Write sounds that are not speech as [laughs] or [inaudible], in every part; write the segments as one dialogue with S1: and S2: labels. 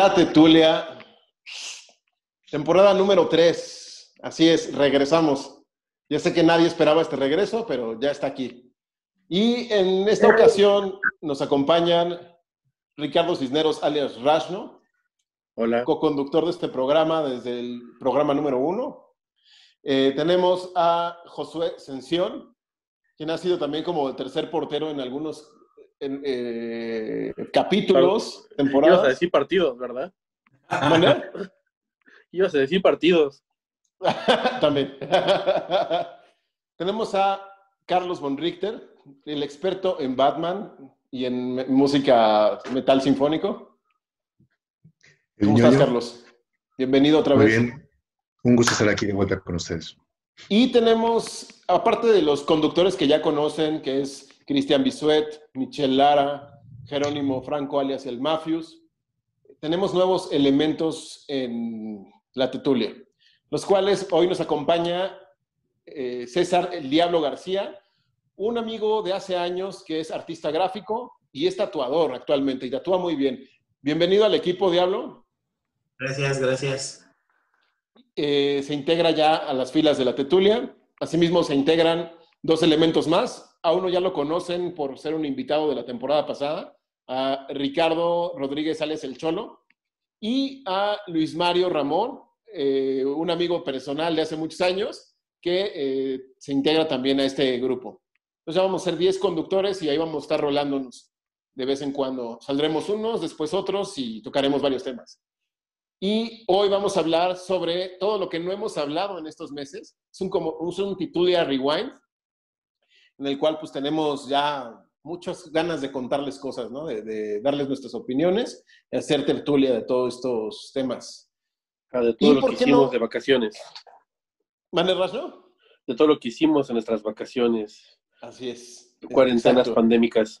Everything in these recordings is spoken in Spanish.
S1: La Tetulia, temporada número 3. Así es, regresamos. Ya sé que nadie esperaba este regreso, pero ya está aquí. Y en esta ocasión nos acompañan Ricardo Cisneros, alias Rashno.
S2: Hola.
S1: Co-conductor de este programa desde el programa número 1. Eh, tenemos a Josué Sención, quien ha sido también como el tercer portero en algunos en, eh, capítulos, temporadas.
S2: Ibas a decir partidos, ¿verdad? [laughs] Ibas a decir partidos. [laughs]
S1: También. [laughs] Tenemos a Carlos von Richter, el experto en Batman y en música metal sinfónico. ¿Cómo estás, Carlos? Bienvenido otra
S3: Muy
S1: vez.
S3: bien. Un gusto estar aquí de vuelta con ustedes.
S1: Y tenemos, aparte de los conductores que ya conocen, que es Cristian Bisuet, Michelle Lara, Jerónimo Franco, alias el Mafius, tenemos nuevos elementos en la Tetulia, los cuales hoy nos acompaña eh, César el Diablo García, un amigo de hace años que es artista gráfico y es tatuador actualmente y tatúa muy bien. Bienvenido al equipo Diablo.
S4: Gracias, gracias.
S1: Eh, se integra ya a las filas de la Tetulia. Asimismo, se integran dos elementos más. A uno ya lo conocen por ser un invitado de la temporada pasada, a Ricardo Rodríguez Ales El Cholo, y a Luis Mario Ramón, eh, un amigo personal de hace muchos años, que eh, se integra también a este grupo. Entonces ya vamos a ser 10 conductores y ahí vamos a estar rolándonos de vez en cuando. Saldremos unos, después otros y tocaremos varios temas. Y hoy vamos a hablar sobre todo lo que no hemos hablado en estos meses. Es un, como, es un Rewind, en el cual pues tenemos ya muchas ganas de contarles cosas, ¿no? De, de darles nuestras opiniones, de hacer tertulia de todos estos temas.
S2: Ah, de
S1: ¿Y
S2: todo lo que hicimos
S1: no?
S2: de vacaciones.
S1: ¿Mane Rasno?
S2: De todo lo que hicimos en nuestras vacaciones.
S1: Así es.
S2: Cuarentenas
S1: Exacto.
S2: pandémicas.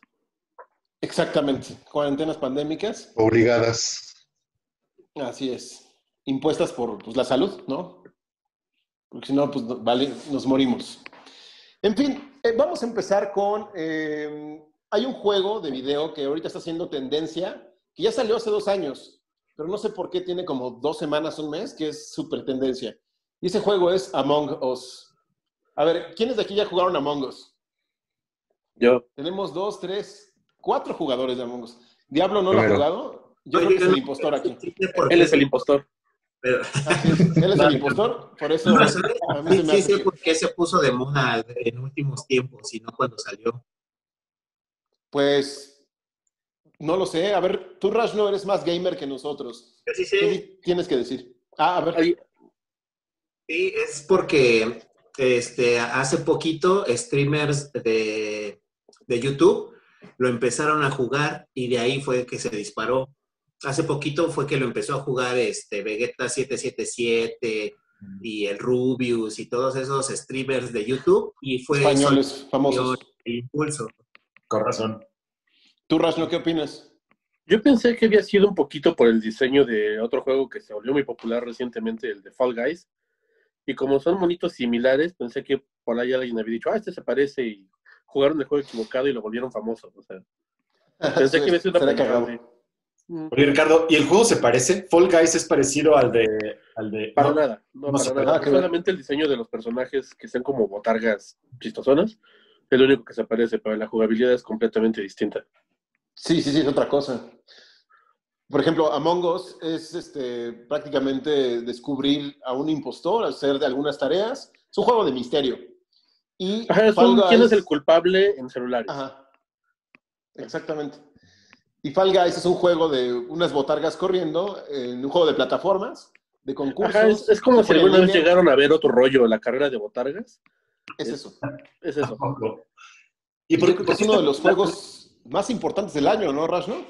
S1: Exactamente. Cuarentenas pandémicas.
S3: Obligadas.
S1: Así es. Impuestas por pues, la salud, ¿no? Porque si no, pues no- vale, nos morimos. En fin, eh, vamos a empezar con... eh, hay un juego de video que ahorita está haciendo tendencia, que ya salió hace dos años, pero no sé por qué tiene como dos semanas, un mes, que es súper tendencia. Y ese juego es Among Us. A ver, ¿quiénes de aquí ya jugaron Among Us?
S2: Yo,
S1: Tenemos dos, tres, cuatros jugadores de Among Us. Diablo no lo ha jugado. Yo creo que es el impostor aquí.
S2: Él es el impostor.
S4: Pero-
S1: es, Él es el [laughs] impostor, por eso
S4: No, sí, sé por qué se puso de moda en últimos tiempos y no cuando salió.
S1: Pues no lo sé. A ver, tú, Rash, no eres más gamer que nosotros.
S4: Sí,
S1: ¿Qué
S4: sí,
S1: di- tienes que decir? Ah, a ver.
S4: Sí, es porque este, hace poquito streamers de, de YouTube lo empezaron a jugar y de ahí fue que se disparó. Hace poquito fue que lo empezó a jugar este Vegeta 777 y el Rubius y todos esos streamers de YouTube y fue
S1: Españoles famosos.
S4: el impulso.
S5: Con razón.
S1: Tú, Rash, ¿no? ¿Qué opinas?
S2: Yo pensé que había sido un poquito por el diseño de otro juego que se volvió muy popular recientemente, el de Fall Guys. Y como son monitos similares, pensé que por ahí alguien había dicho, ah, este se parece y jugaron el juego equivocado y lo volvieron famoso. O sea, [laughs] pensé que había sido una
S5: Oye, Ricardo, ¿y el juego se parece? ¿Fall Guys es parecido al de... Al de
S2: Para
S5: no,
S2: nada, no,
S5: no
S2: para
S5: se
S2: nada. Solamente el diseño de los personajes que sean como botargas chistosonas es lo único que se parece, pero la jugabilidad es completamente distinta.
S1: Sí, sí, sí, es otra cosa. Por ejemplo, Among Us es este, prácticamente descubrir a un impostor, hacer de algunas tareas. Es un juego de misterio. Y
S2: Ajá, es un, ¿quién es el culpable en celulares?
S1: Ajá. Exactamente. Y Fall Guys es un juego de unas botargas corriendo, en un juego de plataformas, de concursos.
S2: Ajá, es, es como si alguna vez llegaron a ver otro rollo, la carrera de botargas.
S1: Es eso.
S2: Es eso.
S5: ¿Y
S1: Y
S5: por,
S1: yo creo que
S5: por
S1: es uno de los juegos más importantes del año, ¿no, Rash? ¿no?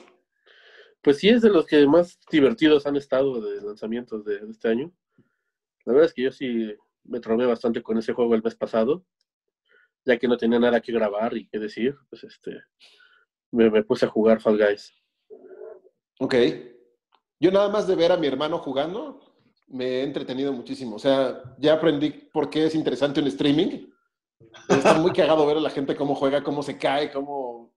S2: Pues sí, es de los que más divertidos han estado de lanzamientos de, de este año. La verdad es que yo sí me tromé bastante con ese juego el mes pasado, ya que no tenía nada que grabar y que decir, pues este, me, me puse a jugar Fall Guys.
S1: Ok. Yo nada más de ver a mi hermano jugando, me he entretenido muchísimo. O sea, ya aprendí por qué es interesante un streaming. Está muy cagado ver a la gente cómo juega, cómo se cae, cómo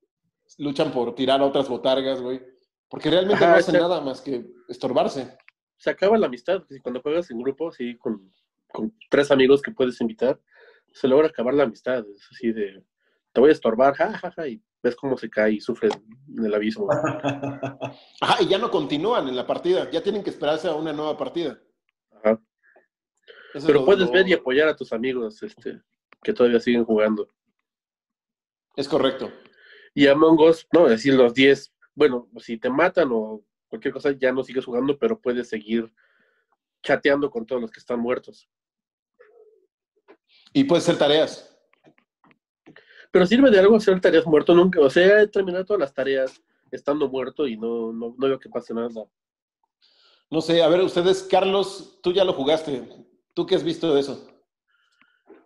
S1: luchan por tirar a otras botargas, güey. Porque realmente
S2: Ajá,
S1: no hacen
S2: exacto.
S1: nada más que estorbarse.
S2: Se acaba la amistad. Cuando juegas en grupo, así con, con tres amigos que puedes invitar, se logra acabar la amistad. Es así de, te voy a estorbar, ja, ja, ja, y ves cómo se cae y sufre en el abismo. [laughs]
S1: Ajá, y ya no continúan en la partida. Ya tienen que esperarse a una nueva partida.
S2: Ajá.
S1: Eso
S2: Pero puedes
S1: lo-
S2: ver y apoyar a tus amigos este, que todavía siguen jugando.
S1: Es correcto.
S2: Y Among Us, no, es decir, los 10, bueno, si te matan o cualquier cosa, ya no sigues jugando, pero puedes seguir chateando con todos los que están muertos.
S1: Y puedes hacer tareas.
S2: Pero sirve de algo hacer tareas muerto nunca. O sea, he terminado todas las tareas estando muerto y no, no, no veo que pase nada.
S1: No sé, a ver, ustedes, Carlos, tú ya lo jugaste. ¿Tú qué has visto de eso?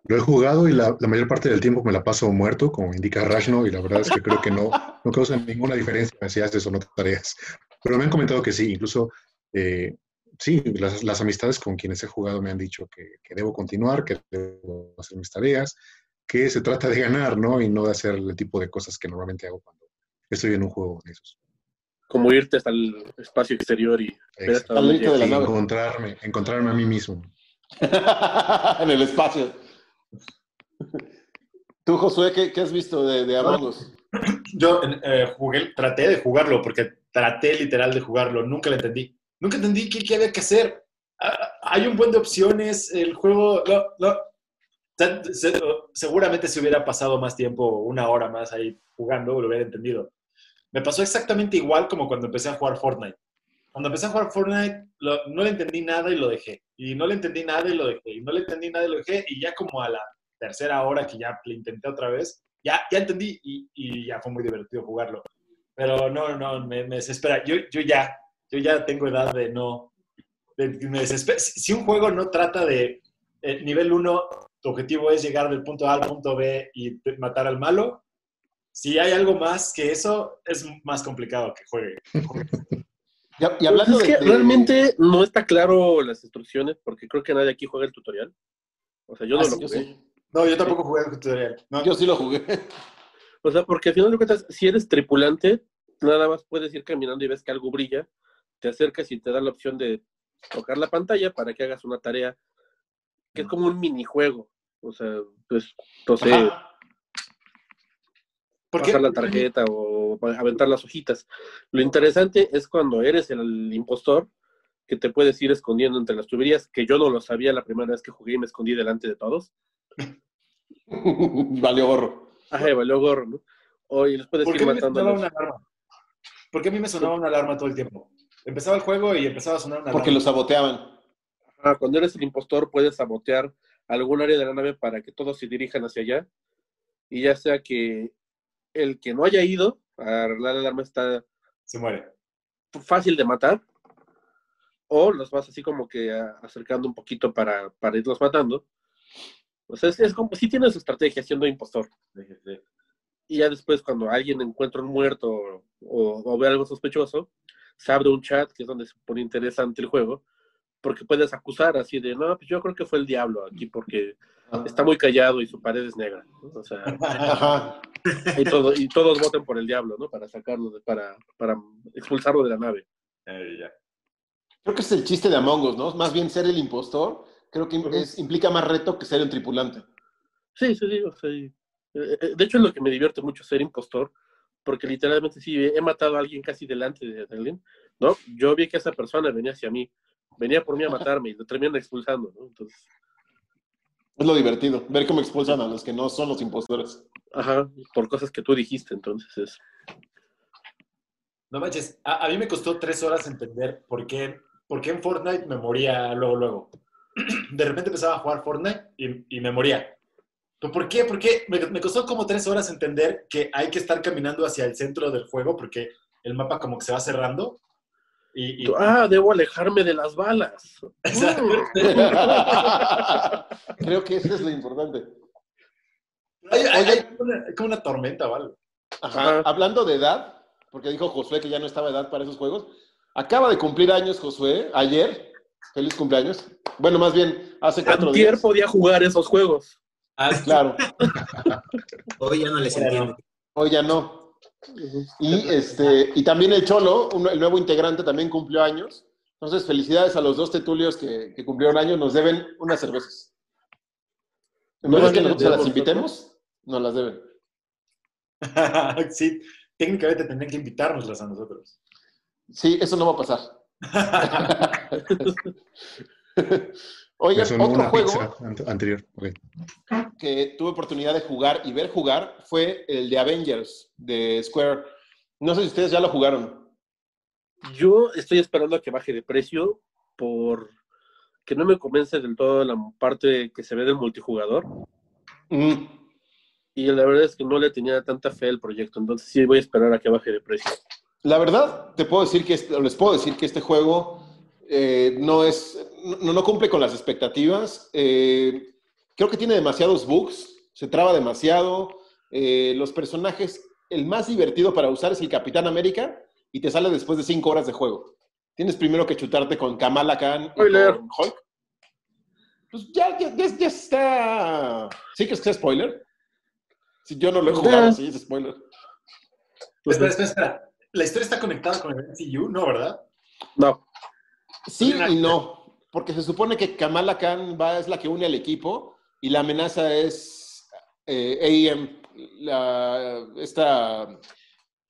S3: Lo he jugado y la, la mayor parte del tiempo me la paso muerto, como indica Rashno, y la verdad es que creo que no, no causa ninguna diferencia si haces o no tareas. Pero me han comentado que sí, incluso, eh, sí, las, las amistades con quienes he jugado me han dicho que, que debo continuar, que debo hacer mis tareas, que se trata de ganar, ¿no? Y no de hacer el tipo de cosas que normalmente hago cuando estoy en un juego de esos.
S2: Como irte hasta el espacio exterior y hasta
S1: de la nave.
S3: encontrarme, encontrarme a mí mismo. [laughs]
S1: en el espacio. Tú, Josué, ¿qué, qué has visto de, de Among?
S5: Yo eh, jugué, traté de jugarlo, porque traté literal de jugarlo, nunca lo entendí. Nunca entendí qué, qué había que hacer. Ah, hay un buen de opciones, el juego... no, no. Se- se- seguramente si hubiera pasado más tiempo, una hora más ahí jugando, lo hubiera entendido. Me pasó exactamente igual como cuando empecé a jugar Fortnite. Cuando empecé a jugar Fortnite, no le entendí nada y lo dejé. Y no le entendí nada y lo dejé. Y no le entendí nada y lo dejé. Y ya como a la tercera hora que ya le intenté otra vez, ya, ya entendí y, y ya fue muy divertido jugarlo. Pero no, no, me, me desespera. Yo, yo ya, yo ya tengo edad de no... de- me desespera. Si si un juego no trata de... eh, nivel 1, tu objetivo es llegar del punto A al punto B y matar al malo. Si hay algo más que eso, es más complicado que juegue. [laughs]
S1: Y, y hablando
S2: Pues es
S1: de,
S2: que
S1: de-
S2: realmente no está claro las instrucciones porque creo que nadie aquí juega el tutorial. O sea, yo no
S1: Ah,
S2: lo
S1: sí, yo
S2: jugué.
S1: sí.
S5: No, yo tampoco jugué el tutorial. No.
S1: Yo sí lo jugué. [laughs]
S2: O sea, porque al final de cuentas, si eres tripulante, nada más puedes ir caminando y ves que algo brilla, te acercas y te da la opción de tocar la pantalla para que hagas una tarea que es como un minijuego. O sea, pues, no sé,
S1: Ajá.
S5: ¿Por qué?
S2: pasar la tarjeta o aventar las hojitas. Lo interesante es cuando eres el impostor que te puedes ir escondiendo entre las tuberías, que yo no lo sabía la primera vez que jugué y me escondí delante de todos. [laughs]
S1: Valió gorro.
S2: Ajá, valió gorro, ¿no? O y les puedes
S5: ¿Por
S2: ir
S5: qué a mí me
S2: matando.
S5: una alarma? ¿Por qué a mí me sonaba una alarma todo el tiempo? Empezaba el juego y empezaba a sonar una
S1: Porque lo
S5: alarma.
S1: saboteaban.
S2: Ah, cuando eres el impostor puedes sabotear algún área de la nave para que todos se dirijan hacia allá. Y ya sea que el que no haya ido a arreglar la alarma está
S5: Se muere.
S2: fácil de matar, o los vas así como que acercando un poquito para, para irlos matando. O sea, es, es como si tienes estrategia siendo impostor. Y ya después, cuando alguien encuentra un muerto o, o ve algo sospechoso, se abre un chat, que es donde se pone interesante el juego, porque puedes acusar así de, no, pues yo creo que fue el diablo aquí, porque está muy callado y su pared es negra. ¿no? O sea,
S1: Ajá.
S2: y, todo- y todos voten por el diablo, ¿no? Para sacarlo, de- para, para expulsarlo de la nave.
S5: Eh, ya.
S1: Creo que es el chiste de Among Us, ¿no? Más bien ser el impostor, creo que es- implica más reto que ser un tripulante.
S2: Sí, sí, sí. o sea, y- eh, eh, de hecho, es lo que me divierte mucho ser impostor, porque literalmente sí, he matado a alguien casi delante de de alguien, ¿no? Yo vi que esa persona venía hacia mí, venía por mí a matarme y lo terminan expulsando, ¿no? Entonces,
S1: Es lo divertido, ver cómo expulsan a los que no son los impostores.
S2: ajá, por cosas que tú dijiste, entonces es.
S5: No manches, a, a mí me costó tres horas entender por qué, por qué en Fortnite me moría luego, luego. [clears throat] De repente empezaba a jugar Fortnite y, y me moría. ¿Pero por qué? ¿Por qué? Me, me costó como tres horas entender que hay que estar caminando hacia el centro del juego porque el mapa como que se va cerrando. Y,
S2: ah, debo alejarme de las balas. [laughs]
S1: Creo que eso es lo importante.
S5: hay, hay-
S1: Oye.
S5: hay como una, hay como una tormenta algo.
S1: Ajá.
S2: Ajá.
S1: Hablando de edad, porque dijo Josué que ya no estaba edad para esos juegos. Acaba de cumplir años Josué, ayer. Feliz cumpleaños. Bueno, más bien, hace cuatro
S2: Antier
S1: días.
S2: podía jugar esos juegos.
S4: Ah,
S1: Claro, [laughs]
S4: hoy ya no les entiendo.
S1: hoy ya no. Y, este, y también el Cholo, un- el nuevo integrante, también cumplió años. Entonces, felicidades a los dos tetulios que, que cumplieron años. Nos deben unas cervezas. En vez de que nosotros se las invitemos, nos las deben. [laughs]
S5: sí, técnicamente tendrían que invitárnoslas a nosotros.
S1: Sí, eso no va a pasar. [laughs] [laughs] Oigan, otro
S3: una
S1: juego
S3: anterior.
S1: Que tuve oportunidad de jugar y ver jugar fue el de Avengers de Square. No sé si ustedes ya lo jugaron.
S2: Yo estoy esperando a que baje de precio por que no me convence del todo la parte que se ve del multijugador.
S1: Mm,
S2: Y la verdad es que no le tenía tanta fe al proyecto, entonces sí voy a esperar a que baje de precio.
S1: La verdad, te puedo decir que este- les puedo decir que este juego eh, no es, no, no cumple con las expectativas. Eh, creo que tiene demasiados bugs, se traba demasiado. Eh, los personajes, el más divertido para usar es el Capitán América y te sale después de cinco horas de juego. Tienes primero que chutarte con Kamala Khan y
S2: Spoiler.
S1: con Hulk. Pues ya, ya, ya- ya está. ¿Sí crees que es spoiler? Si yo no lo he jugado,
S2: Eh.
S1: sí es spoiler.
S5: Espera, espera, espera. ¿La historia está conectada con el MCU? No, ¿verdad?
S2: No,
S1: Sí y no, porque se supone que Kamala Khan va, es la que une al equipo y la amenaza es eh, AEM, la- esta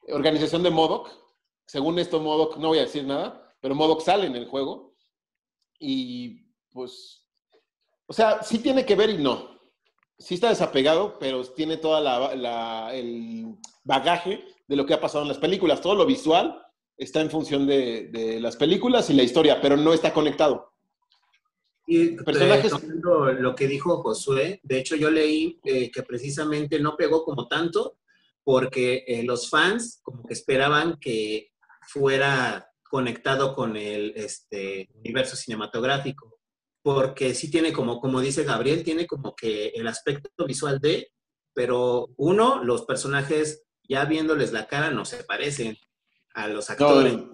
S1: organización de Modoc. Según esto, Modoc, no voy a decir nada, pero Modoc sale en el juego. Y pues, o sea, sí tiene que ver y no. Sí está desapegado, pero tiene toda la, la- el bagaje de lo que ha pasado en las películas. Todo lo visual está en función de, de las películas y la historia, pero no está conectado.
S4: Y
S1: Personajes-
S4: retomando lo que dijo Josué, de hecho yo leí eh, que precisamente no pegó como tanto porque eh, los fans como que esperaban que fuera conectado con el este, universo cinematográfico, porque sí tiene como, como dice Gabriel, tiene como que el aspecto visual de, pero uno, los personajes ya viéndoles la cara no se parecen a los actores.
S1: el,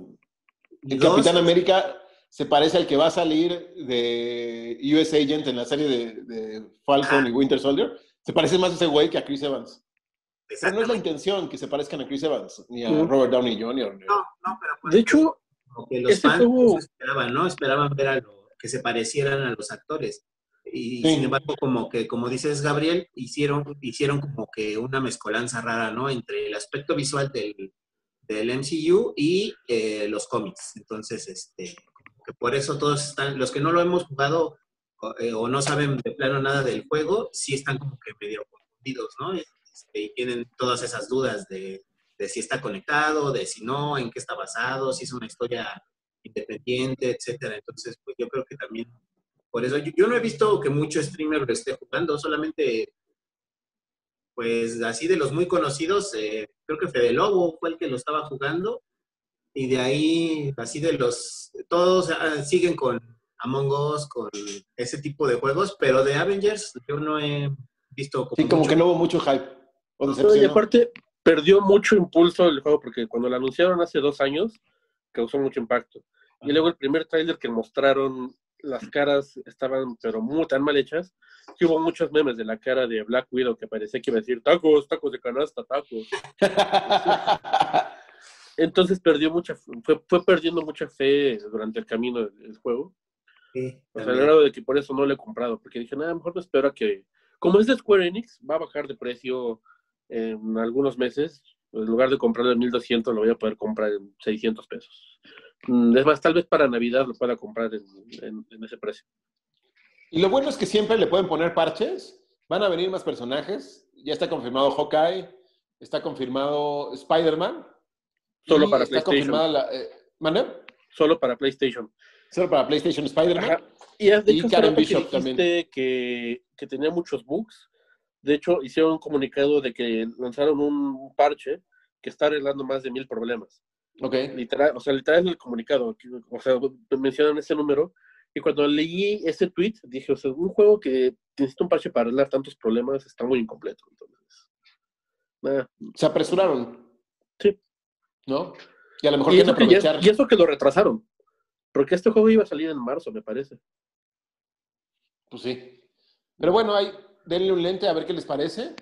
S4: Y
S1: el
S4: dos,
S1: Capitán América se parece al que va a salir de US Agent en la serie de, de Falcon
S4: Ah.
S1: y Winter Soldier. Se parece más a ese güey que a Chris Evans. Pero no es la intención que se parezcan a Chris Evans, ni a. Robert Downey Jr.
S4: No, no, pero pues,
S2: de hecho,
S4: como que los
S2: Este
S4: fans
S2: juego-
S4: esperaban, ¿no? Esperaban ver a lo, que se parecieran a los actores. Y
S1: Sí.
S4: sin embargo, como que, como dices, Gabriel, hicieron, hicieron como que una mezcolanza rara, ¿no? Entre el aspecto visual del, del MCU y eh, los cómics. Entonces, este, que por eso todos están, los que no lo hemos jugado eh, o no saben de plano nada del juego, sí están como que medio confundidos, ¿no? Este, y tienen todas esas dudas de, de si está conectado, de si no, en qué está basado, si es una historia independiente, etcétera. Entonces, pues yo creo que también, por eso, yo, yo no he visto que mucho streamer lo esté jugando, solamente, pues así de los muy conocidos, eh, creo que Fede Lobo fue el que lo estaba jugando, y de ahí, así de los, todos ah, siguen con Among Us, con ese tipo de juegos, pero de Avengers yo no he visto como
S1: Sí, como
S4: mucho.
S1: que no hubo mucho hype. O
S2: no, y aparte perdió mucho impulso el juego porque cuando lo anunciaron hace dos años causó mucho impacto. Y luego el primer tráiler que mostraron, las caras estaban pero muy tan mal hechas que hubo muchos memes de la cara de Black Widow que parecía que iba a decir tacos, tacos de canasta, tacos. [laughs] Entonces perdió mucha, fue, fue perdiendo mucha fe durante el camino del, juego.
S4: Sí,
S2: O sea, al grado de que por eso no lo he comprado, porque dije, nada, mejor me espero a que, como es de Square Enix, va a bajar de precio en algunos meses. En lugar de comprarlo en 1200, lo voy a poder comprar en 600 pesos. Mm, Es más, tal vez para Navidad lo pueda comprar en, en- en ese precio.
S1: Y lo bueno es que siempre le pueden poner parches. Van a venir más personajes. Ya está confirmado Hawkeye. Está confirmado Spider-Man.
S2: Solo
S1: y
S2: para
S1: está
S2: PlayStation.
S1: confirmada la. Eh.
S2: Solo para PlayStation.
S1: Solo para PlayStation Spider-Man.
S2: Y de
S1: Y
S2: hecho,
S1: Karen
S2: rato que
S1: Bishop
S2: dijiste
S1: también.
S2: Que, que tenía muchos bugs. De hecho, hicieron un comunicado de que lanzaron un parche que está arreglando más de mil problemas.
S1: Ok.
S2: literal, o sea, literal en el comunicado, o sea, mencionan ese número, y cuando leí ese tweet, dije, o sea, un juego que necesita un parche para arreglar tantos problemas está muy incompleto, entonces. nada.
S1: Se apresuraron.
S2: Sí.
S1: ¿No? Y a lo mejor
S2: Y, eso que ya-
S1: aprovechar.
S2: y eso que lo retrasaron, porque este juego iba a salir en marzo, me parece.
S1: Pues sí. Pero bueno, ahí, denle un lente a ver qué les parece.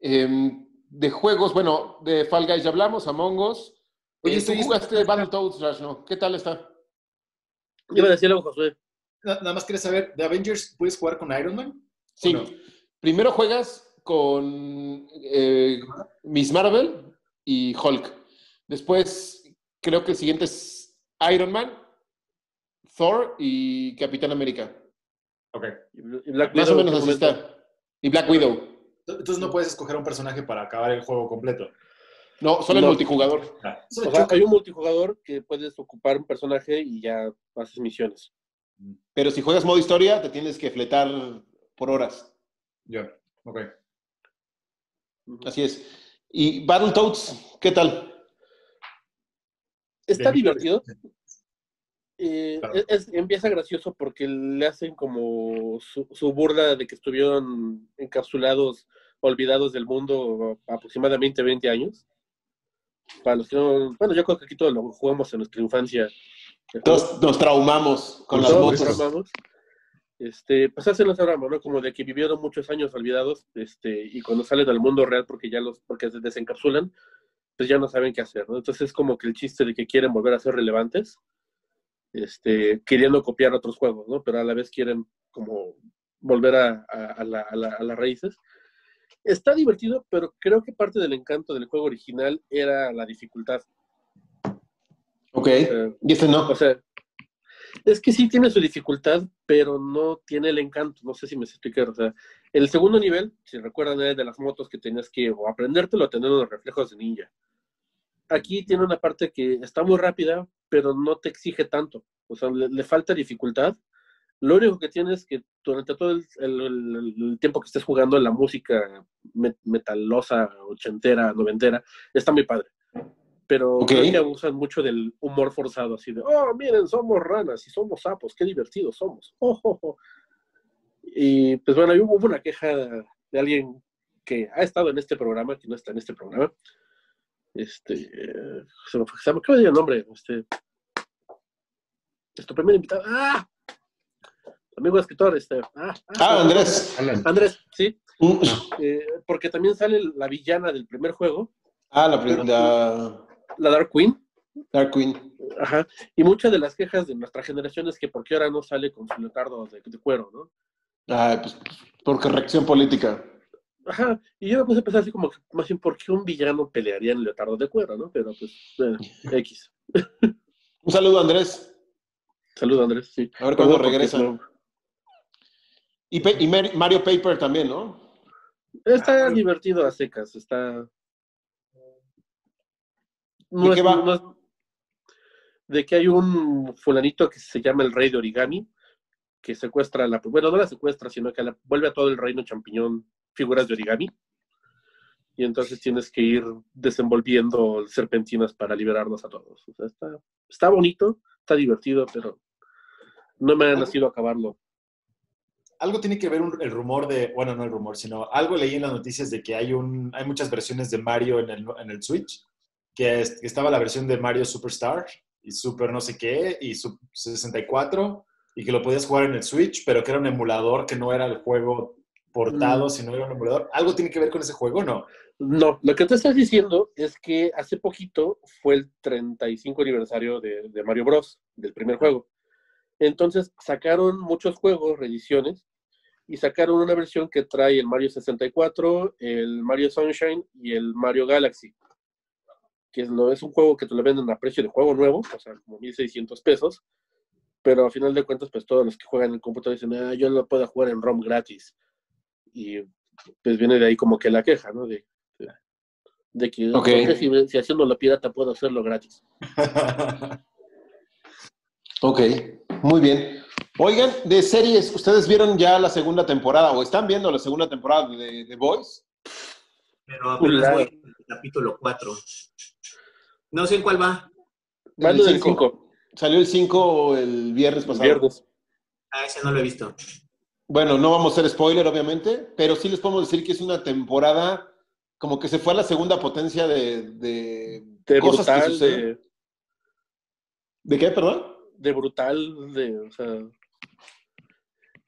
S1: Eh, de juegos, bueno, de Fall Guys ya hablamos, Among Us.
S5: Oye, estoy-
S1: tú jugaste Battletoads, Rash, ¿no? ¿Qué tal está?
S2: Iba a decir algo, Josué.
S5: Na- Nada más quería saber, ¿de Avengers puedes jugar con Iron Man?
S1: Sí. Primero juegas con eh, Miss Marvel y Hulk. Después, creo que el siguiente es Iron Man, Thor y Capitán América.
S5: Ok.
S2: Y Black
S1: Más o menos
S2: ¿qué
S1: así está. Y Black Widow.
S5: Entonces no puedes escoger un personaje para acabar el juego completo.
S1: No, solo el multijugador.
S5: Ah,
S2: O sea, hay un multijugador que puedes ocupar un personaje y ya haces misiones.
S1: Pero si juegas modo historia, te tienes que fletar por horas.
S5: Ya, ok.
S1: Así es. Y Battletoads, ¿qué tal?
S2: Está
S5: Bien.
S2: divertido. Eh,
S5: Claro.
S2: es- es- empieza gracioso porque le hacen como su, su burla de que estuvieron encapsulados, olvidados del mundo aproximadamente 20 años. Para los que no, bueno, yo creo que aquí todos lo jugamos en nuestra infancia.
S1: Todos nos traumamos con las
S3: supuesto.
S2: nos
S1: motos.
S2: amamos. Este, pues hacen esa broma, ¿no? Como de que vivieron muchos años olvidados, este, y cuando salen al mundo real porque ya los, porque se desencapsulan, pues ya no saben qué hacer, ¿no? Entonces es como que el chiste de que quieren volver a ser relevantes, este, queriendo copiar otros juegos, ¿no? Pero a la vez quieren como volver a, a- a la- a la- a las raíces. Está divertido, pero creo que parte del encanto del juego original era la dificultad.
S1: Ok.
S2: Eh,
S1: Y este no.
S2: o sea, es que sí tiene su dificultad, pero no tiene el encanto. No sé si me explicar. O sea, el segundo nivel, si recuerdan, era de las motos que tenías que o aprendértelo o tener los reflejos de ninja. Aquí tiene una parte que está muy rápida, pero no te exige tanto. O sea, le, le falta dificultad. Lo único que tienes es que durante todo el, el- el- el tiempo que estés jugando, la música me- metalosa, ochentera, noventera, está muy padre. Pero
S1: Ok.
S2: creo que abusan mucho del humor forzado, así de, oh, miren, somos ranas y somos sapos, qué divertidos somos. [laughs] Oh, oh, oh". Y pues bueno, hubo una queja de alguien que ha estado en este programa, que no está en este programa. Este, eh, se me fue, se me acaba de ir el nombre. Este, nuestro primer invitado. ¡Ah! Amigo escritor, este. Ah,
S1: Ah, Andrés.
S3: Alan,
S2: Andrés, sí.
S1: Mm.
S2: eh, porque también sale la villana del primer juego,
S1: Ah, la primera.
S2: la Dark Queen.
S1: Dark Queen.
S2: Ajá. Y muchas de las quejas de nuestra generación es que por qué ahora no sale con su leotardo de, de cuero, ¿no?
S1: Ah, pues por corrección política.
S2: Ajá. Y yo me puse a pensar así como que, más bien, ¿por qué un villano pelearía en leotardo de cuero, no? Pero pues, eh, X. [laughs]
S1: Un saludo, Andrés.
S2: Saludos, Andrés. Sí.
S1: A ver cuándo regresa.
S2: no-
S1: Y, Pe- y Mar- Mario Paper también, ¿no?
S2: Está
S5: Ah,
S2: divertido a secas, está...
S1: ¿De qué
S2: es-
S1: va?
S2: no es- de que hay un fulanito que se llama el rey de origami, que secuestra a la... Bueno, no la secuestra, sino que la, vuelve a todo el reino champiñón figuras de origami. Y entonces tienes que ir desenvolviendo serpentinas para liberarnos a todos. O sea, está, está bonito, está divertido, pero no me ha nacido acabarlo.
S5: Algo tiene que ver un- el rumor de, bueno, no el rumor, sino algo leí en las noticias de que hay, un, hay muchas versiones de Mario en el, en el Switch, que, es- que estaba la versión de Mario Superstar y Super no sé qué, y Sub 64, y que lo podías jugar en el Switch, pero que era un emulador que no era el juego portado,
S2: Mm.
S5: sino era un emulador. ¿Algo tiene que ver con ese juego o no?
S2: No, lo que te estás diciendo es que hace poquito fue el 35 aniversario de, de Mario Bros, del primer juego. Entonces sacaron muchos juegos, reediciones, y sacaron una versión que trae el Mario 64, el Mario Sunshine y el Mario Galaxy. Que es, lo, es un juego que te lo venden a precio de juego nuevo, o sea, como 1.600 pesos. Pero a final de cuentas, pues todos los que juegan en el computador dicen, ah, yo lo puedo jugar en ROM gratis. Y pues viene de ahí como que la queja, ¿no? De, de, de que
S1: Ok.
S2: ¿por qué si, si haciéndolo pirata puedo hacerlo gratis. [laughs]
S1: Ok, muy bien. Oigan, de series, ¿ustedes vieron ya la segunda temporada o están viendo la segunda temporada de The Boys?
S4: Pero apenas voy en el capítulo 4. No sé en cuál va.
S2: Del
S1: cinco.
S2: 5,
S1: Salió el 5 el viernes pasado.
S2: viernes.
S4: Ah, ese no lo he visto.
S1: Bueno, no vamos a hacer spoiler, obviamente, pero sí les podemos decir que es una temporada como que se fue a la segunda potencia de, de
S2: De
S1: cosas que suceden.
S2: de,
S1: ¿De qué, perdón?
S2: De brutal, de, o sea,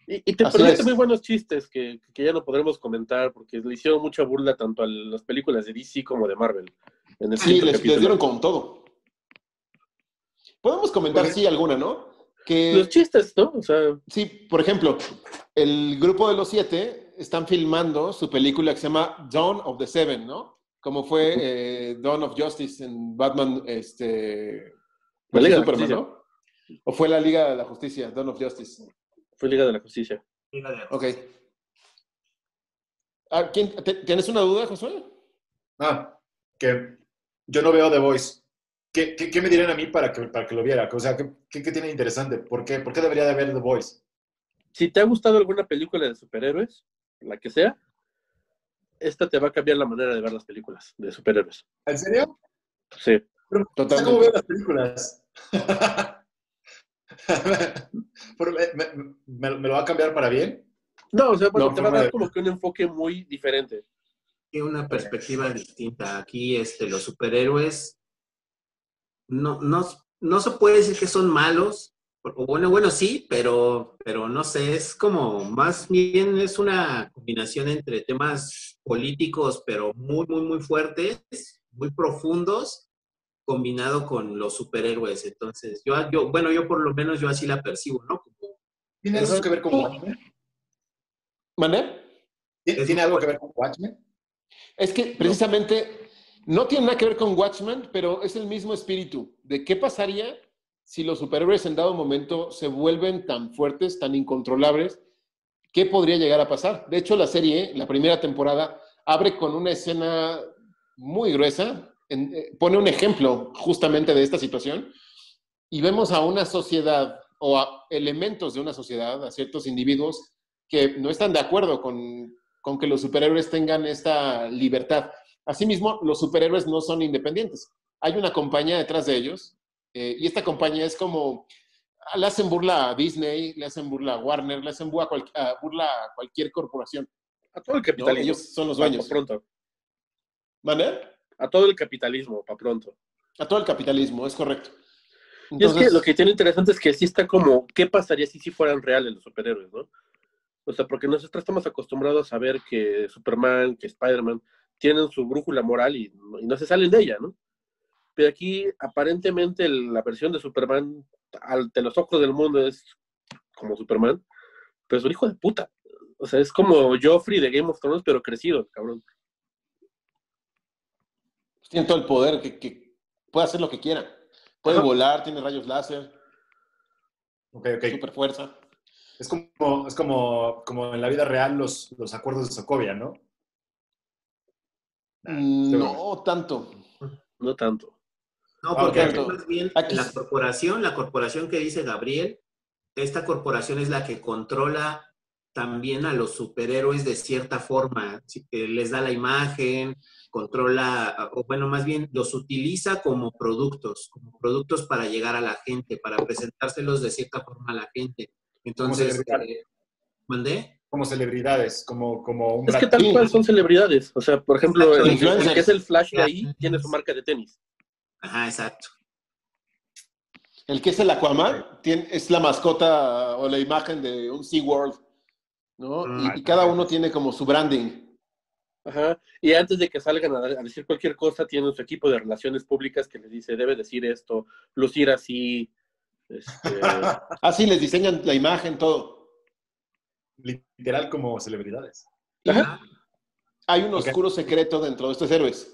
S2: Y, y te perdiste muy buenos chistes que, que ya no podremos comentar porque le hicieron mucha burla tanto a las películas de DC como de Marvel. En el
S1: Sí, les, dieron con todo. Podemos comentar,
S5: Pues-
S1: sí, alguna, ¿no? Que
S2: Los chistes, ¿no? O sea,
S1: Sí, por ejemplo, el grupo de los siete están filmando su película que se llama Dawn of the Seven, ¿no? Como fue eh, Dawn of Justice en Batman, este... Superman. ¿no? O fue la Liga de la Justicia, Dawn of Justice.
S2: fue Liga de la Justicia.
S1: Ok. Ah, ¿quién- te- ¿Tienes una duda, Josué?
S5: Ah, que yo no veo The Voice. ¿Qué, qué, qué me dirían a mí para que, para que lo viera? O sea, ¿qué, qué, qué tiene de interesante? ¿Por qué? ¿Por qué debería de ver The Voice?
S2: Si te ha gustado alguna película de superhéroes, la que sea, esta te va a cambiar la manera de ver las películas de superhéroes.
S5: ¿En serio?
S2: Sí.
S5: Pero,
S1: Totalmente.
S5: ¿Cómo veo las películas? [laughs] [laughs] Pero, ¿me, me- me- me lo va a cambiar para bien?
S2: No, o sea, bueno,
S1: No,
S2: te va a dar como que un enfoque muy diferente.
S4: Tiene una perspectiva distinta. Aquí, este, los superhéroes no, no, no se puede decir que son malos. Bueno, bueno, sí, pero, pero no sé, es como más bien es una combinación entre temas políticos, pero muy, muy, muy fuertes, muy profundos, combinado con los superhéroes. Entonces, yo, yo, bueno, yo por lo menos yo así la percibo, ¿no? Como,
S5: ¿Tiene algo que ver con Watchmen?
S1: ¿Mané?
S5: ¿Tiene, tiene algo que ver con Watchmen?
S1: Es que precisamente no tiene nada que ver con Watchmen, pero es el mismo espíritu de qué pasaría si los superhéroes en dado momento se vuelven tan fuertes, tan incontrolables, ¿qué podría llegar a pasar? De hecho, la serie, la primera temporada, abre con una escena muy gruesa, en- eh, pone un ejemplo justamente de esta situación, y vemos a una sociedad o a elementos de una sociedad, a ciertos individuos que no están de acuerdo con, con que los superhéroes tengan esta libertad. Asimismo, los superhéroes no son independientes. Hay una compañía detrás de ellos eh, y esta compañía es como, le hacen burla a Disney, le hacen burla a Warner, le hacen burla a, cual- a burla a cualquier corporación.
S2: A todo el
S1: ¿no?
S2: capitalismo.
S1: Ellos son los dueños.
S2: pronto.
S1: ¿Vale?
S2: A todo el capitalismo, para pronto.
S1: A todo el capitalismo, es correcto.
S2: Y es que lo que tiene interesante es que sí está como, ¿qué pasaría si sí fueran reales los superhéroes, no? O sea, porque nosotros estamos acostumbrados a ver que Superman, que Spider-Man tienen su brújula moral y, no- y no se salen de ella, ¿no? Pero aquí, aparentemente, el- la versión de Superman, ante los ojos del mundo, es como Superman, pero es un hijo de puta. O sea, es como Joffrey de Game of Thrones, pero crecido, cabrón.
S1: Tiene todo el poder, que, que puede hacer lo que quiera. Puede
S2: Ajá.
S1: volar, tiene rayos láser,
S5: Ok, ok.
S1: super fuerza.
S5: Es como, es como, como en la vida real los, los acuerdos de Sokovia, ¿no?
S1: Mm,
S5: seguro.
S1: No tanto.
S2: No tanto.
S4: No,
S5: Ah,
S4: porque más bien
S1: Aquí
S4: la corporación, la corporación que dice Gabriel, esta corporación es la que controla también a los superhéroes de cierta forma, sí, que les da la imagen, controla, o bueno, más bien los utiliza como productos, como productos para llegar a la gente, para presentárselos de cierta forma a la gente. Entonces,
S5: celebridad.
S4: eh, ¿mandé?
S5: Como celebridades, como, como un
S2: Es que tal cual son celebridades. O sea, por ejemplo,
S4: Exacto,
S2: el, que es el Flash de ahí tiene su marca de tenis.
S4: Ajá, exacto.
S1: El que es el Aquaman tiene, es la mascota o la imagen de un SeaWorld, ¿no?
S4: Mm.
S1: Y, y cada uno tiene como su branding.
S2: Ajá. Y antes de que salgan a, a decir cualquier cosa, tienen su equipo de relaciones públicas que les dice, debe decir esto, lucir así. Este, [laughs]
S1: Así les diseñan la imagen, todo.
S5: Literal como celebridades.
S2: Ajá.
S1: Hay un oscuro secreto dentro de estos héroes.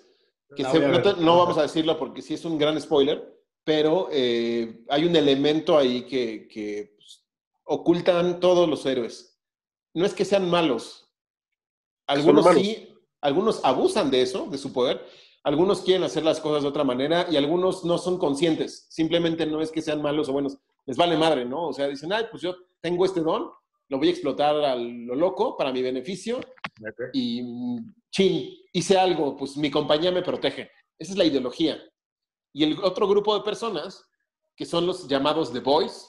S1: Que
S5: La
S1: se- no, no vamos a decirlo porque sí es un gran spoiler, pero eh, hay un elemento ahí que, que, pues, ocultan todos los héroes. No es que sean malos. Algunos
S2: malos.
S1: sí, algunos abusan de eso, de su poder. Algunos quieren hacer las cosas de otra manera y algunos no son conscientes. Simplemente no es que sean malos o buenos. Les vale madre, ¿no? O sea, dicen, ay, pues yo tengo este don, lo voy a explotar a lo loco para mi beneficio
S5: Ok.
S1: y chin, hice algo, pues mi compañía me protege. Esa es la ideología. Y el otro grupo de personas, que son los llamados The Boys,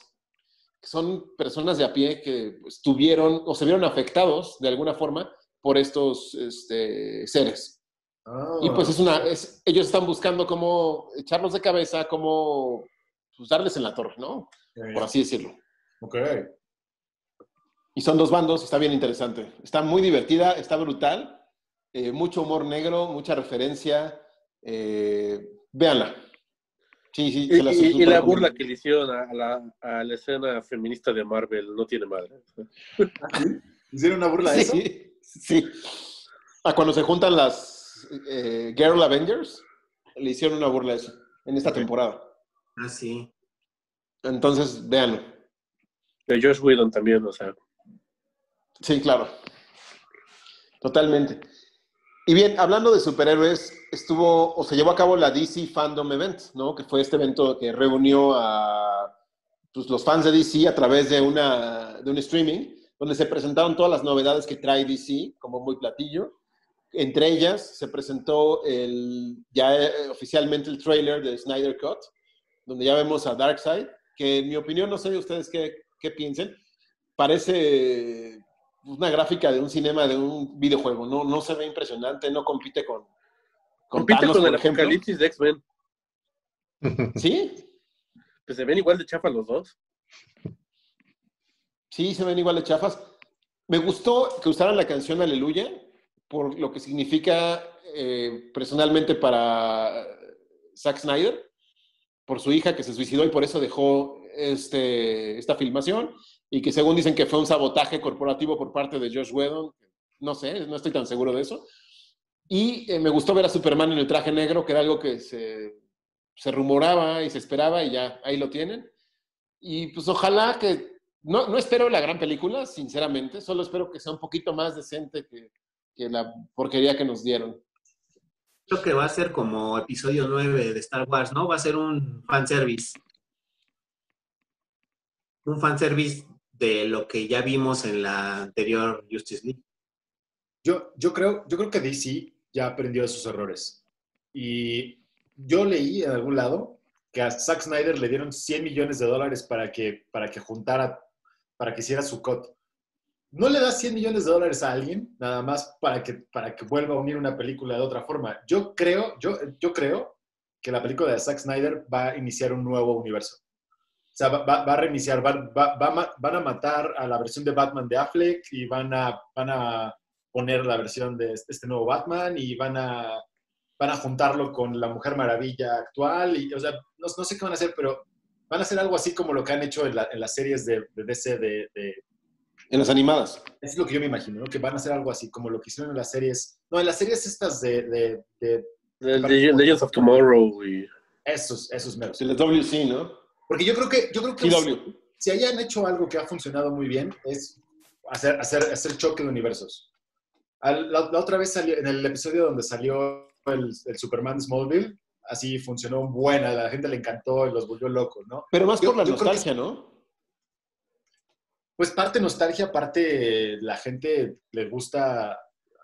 S1: son personas de a pie que pues, tuvieron o se vieron afectados de alguna forma por estos este, seres.
S5: Ah.
S1: Y pues es una, es- ellos están buscando cómo echarlos de cabeza, cómo pues, darles en la torre, ¿no? Por así decirlo.
S5: Ok.
S1: Y son dos bandos, está bien interesante. Está muy divertida, está brutal. eh, mucho humor negro, mucha referencia. Eh, véanla. Sí, sí,
S2: Y,
S1: se las
S2: y- y
S1: súper
S2: la burla que le hicieron a la, a la escena feminista de Marvel no tiene madre.
S5: ¿Hicieron una burla de eso?
S1: Sí. Ah, cuando se juntan las eh, Girl Avengers, le hicieron una burla a eso en esta temporada.
S4: Ah, sí.
S1: Entonces, véanlo.
S2: De Josh Whedon también, o sea.
S1: Sí, claro. Totalmente. Y bien, hablando de superhéroes, estuvo o se llevó a cabo la DC Fandom Event, ¿no? Que fue este evento que reunió a pues, los fans de DC a través de, una, de un streaming, donde se presentaron todas las novedades que trae DC, como muy platillo. Entre ellas se presentó el, ya eh, oficialmente el trailer de Snyder Cut, donde ya vemos a Darkseid, que en mi opinión, no sé ustedes qué, qué piensen, parece una gráfica de un cinema, de un videojuego. No, no se ve impresionante, no compite con, con
S2: Compite
S1: Thanos,
S2: con el
S1: ejemplo.
S2: apocalipsis de X-Men.
S1: ¿Sí?
S2: Pues se ven igual de chafa los dos.
S1: Sí, se ven igual de chafas. Me gustó que usaran la canción Aleluya por lo que significa eh, personalmente para Zack Snyder, por su hija que se suicidó y por eso dejó este, esta filmación y que según dicen que fue un sabotaje corporativo por parte de Josh Whedon. No sé, no estoy tan seguro de eso. Y eh, me gustó ver a Superman en el traje negro, que era algo que se, se rumoraba y se esperaba y ya ahí lo tienen. Y pues ojalá que no, no espero la gran película, sinceramente, solo espero que sea un poquito más decente que, que la porquería que nos dieron.
S4: Creo que va a ser como episodio 9 de Star Wars, ¿no? Va a ser un fanservice. Un fanservice de lo que ya vimos en la anterior Justice League.
S5: Yo, yo, creo, yo creo que DC ya aprendió de sus errores. Y yo leí en algún lado que a Zack Snyder le dieron 100 millones de dólares para que, para que juntara, para que hiciera su cut. No le das 100 millones de dólares a alguien nada más para que, para que vuelva a unir una película de otra forma. Yo creo, yo, yo creo que la película de Zack Snyder va a iniciar un nuevo universo. O sea, va, va- va a reiniciar, va- van a matar a la versión de Batman de Affleck y van a, van a poner la versión de este este nuevo Batman y van a, van a juntarlo con la Mujer Maravilla actual. Y, o sea, no, no sé qué van a hacer, pero van a hacer algo así como lo que han hecho en, la- en las series de, de DC de, de-
S1: En las animadas.
S5: Es lo que yo me imagino, ¿no? Que van a hacer algo así como lo que hicieron en las series... No, en las series estas de... de, de
S2: De- de Legends of Tomorrow y.
S5: esos, esos meros.
S1: El WC, ¿no?
S5: Porque yo creo que... Yo creo que
S1: CW.
S5: si hayan hecho algo que ha funcionado muy bien, es hacer, hacer, hacer choque de universos. Al- la, la otra vez salió, en el episodio donde salió el, el Superman Smallville, así funcionó buena, a la gente le encantó y los volvió locos, ¿no?
S1: Pero más
S5: Yo-
S1: por la
S5: que-
S1: nostalgia, ¿no?
S5: Pues parte nostalgia, parte la gente le gusta,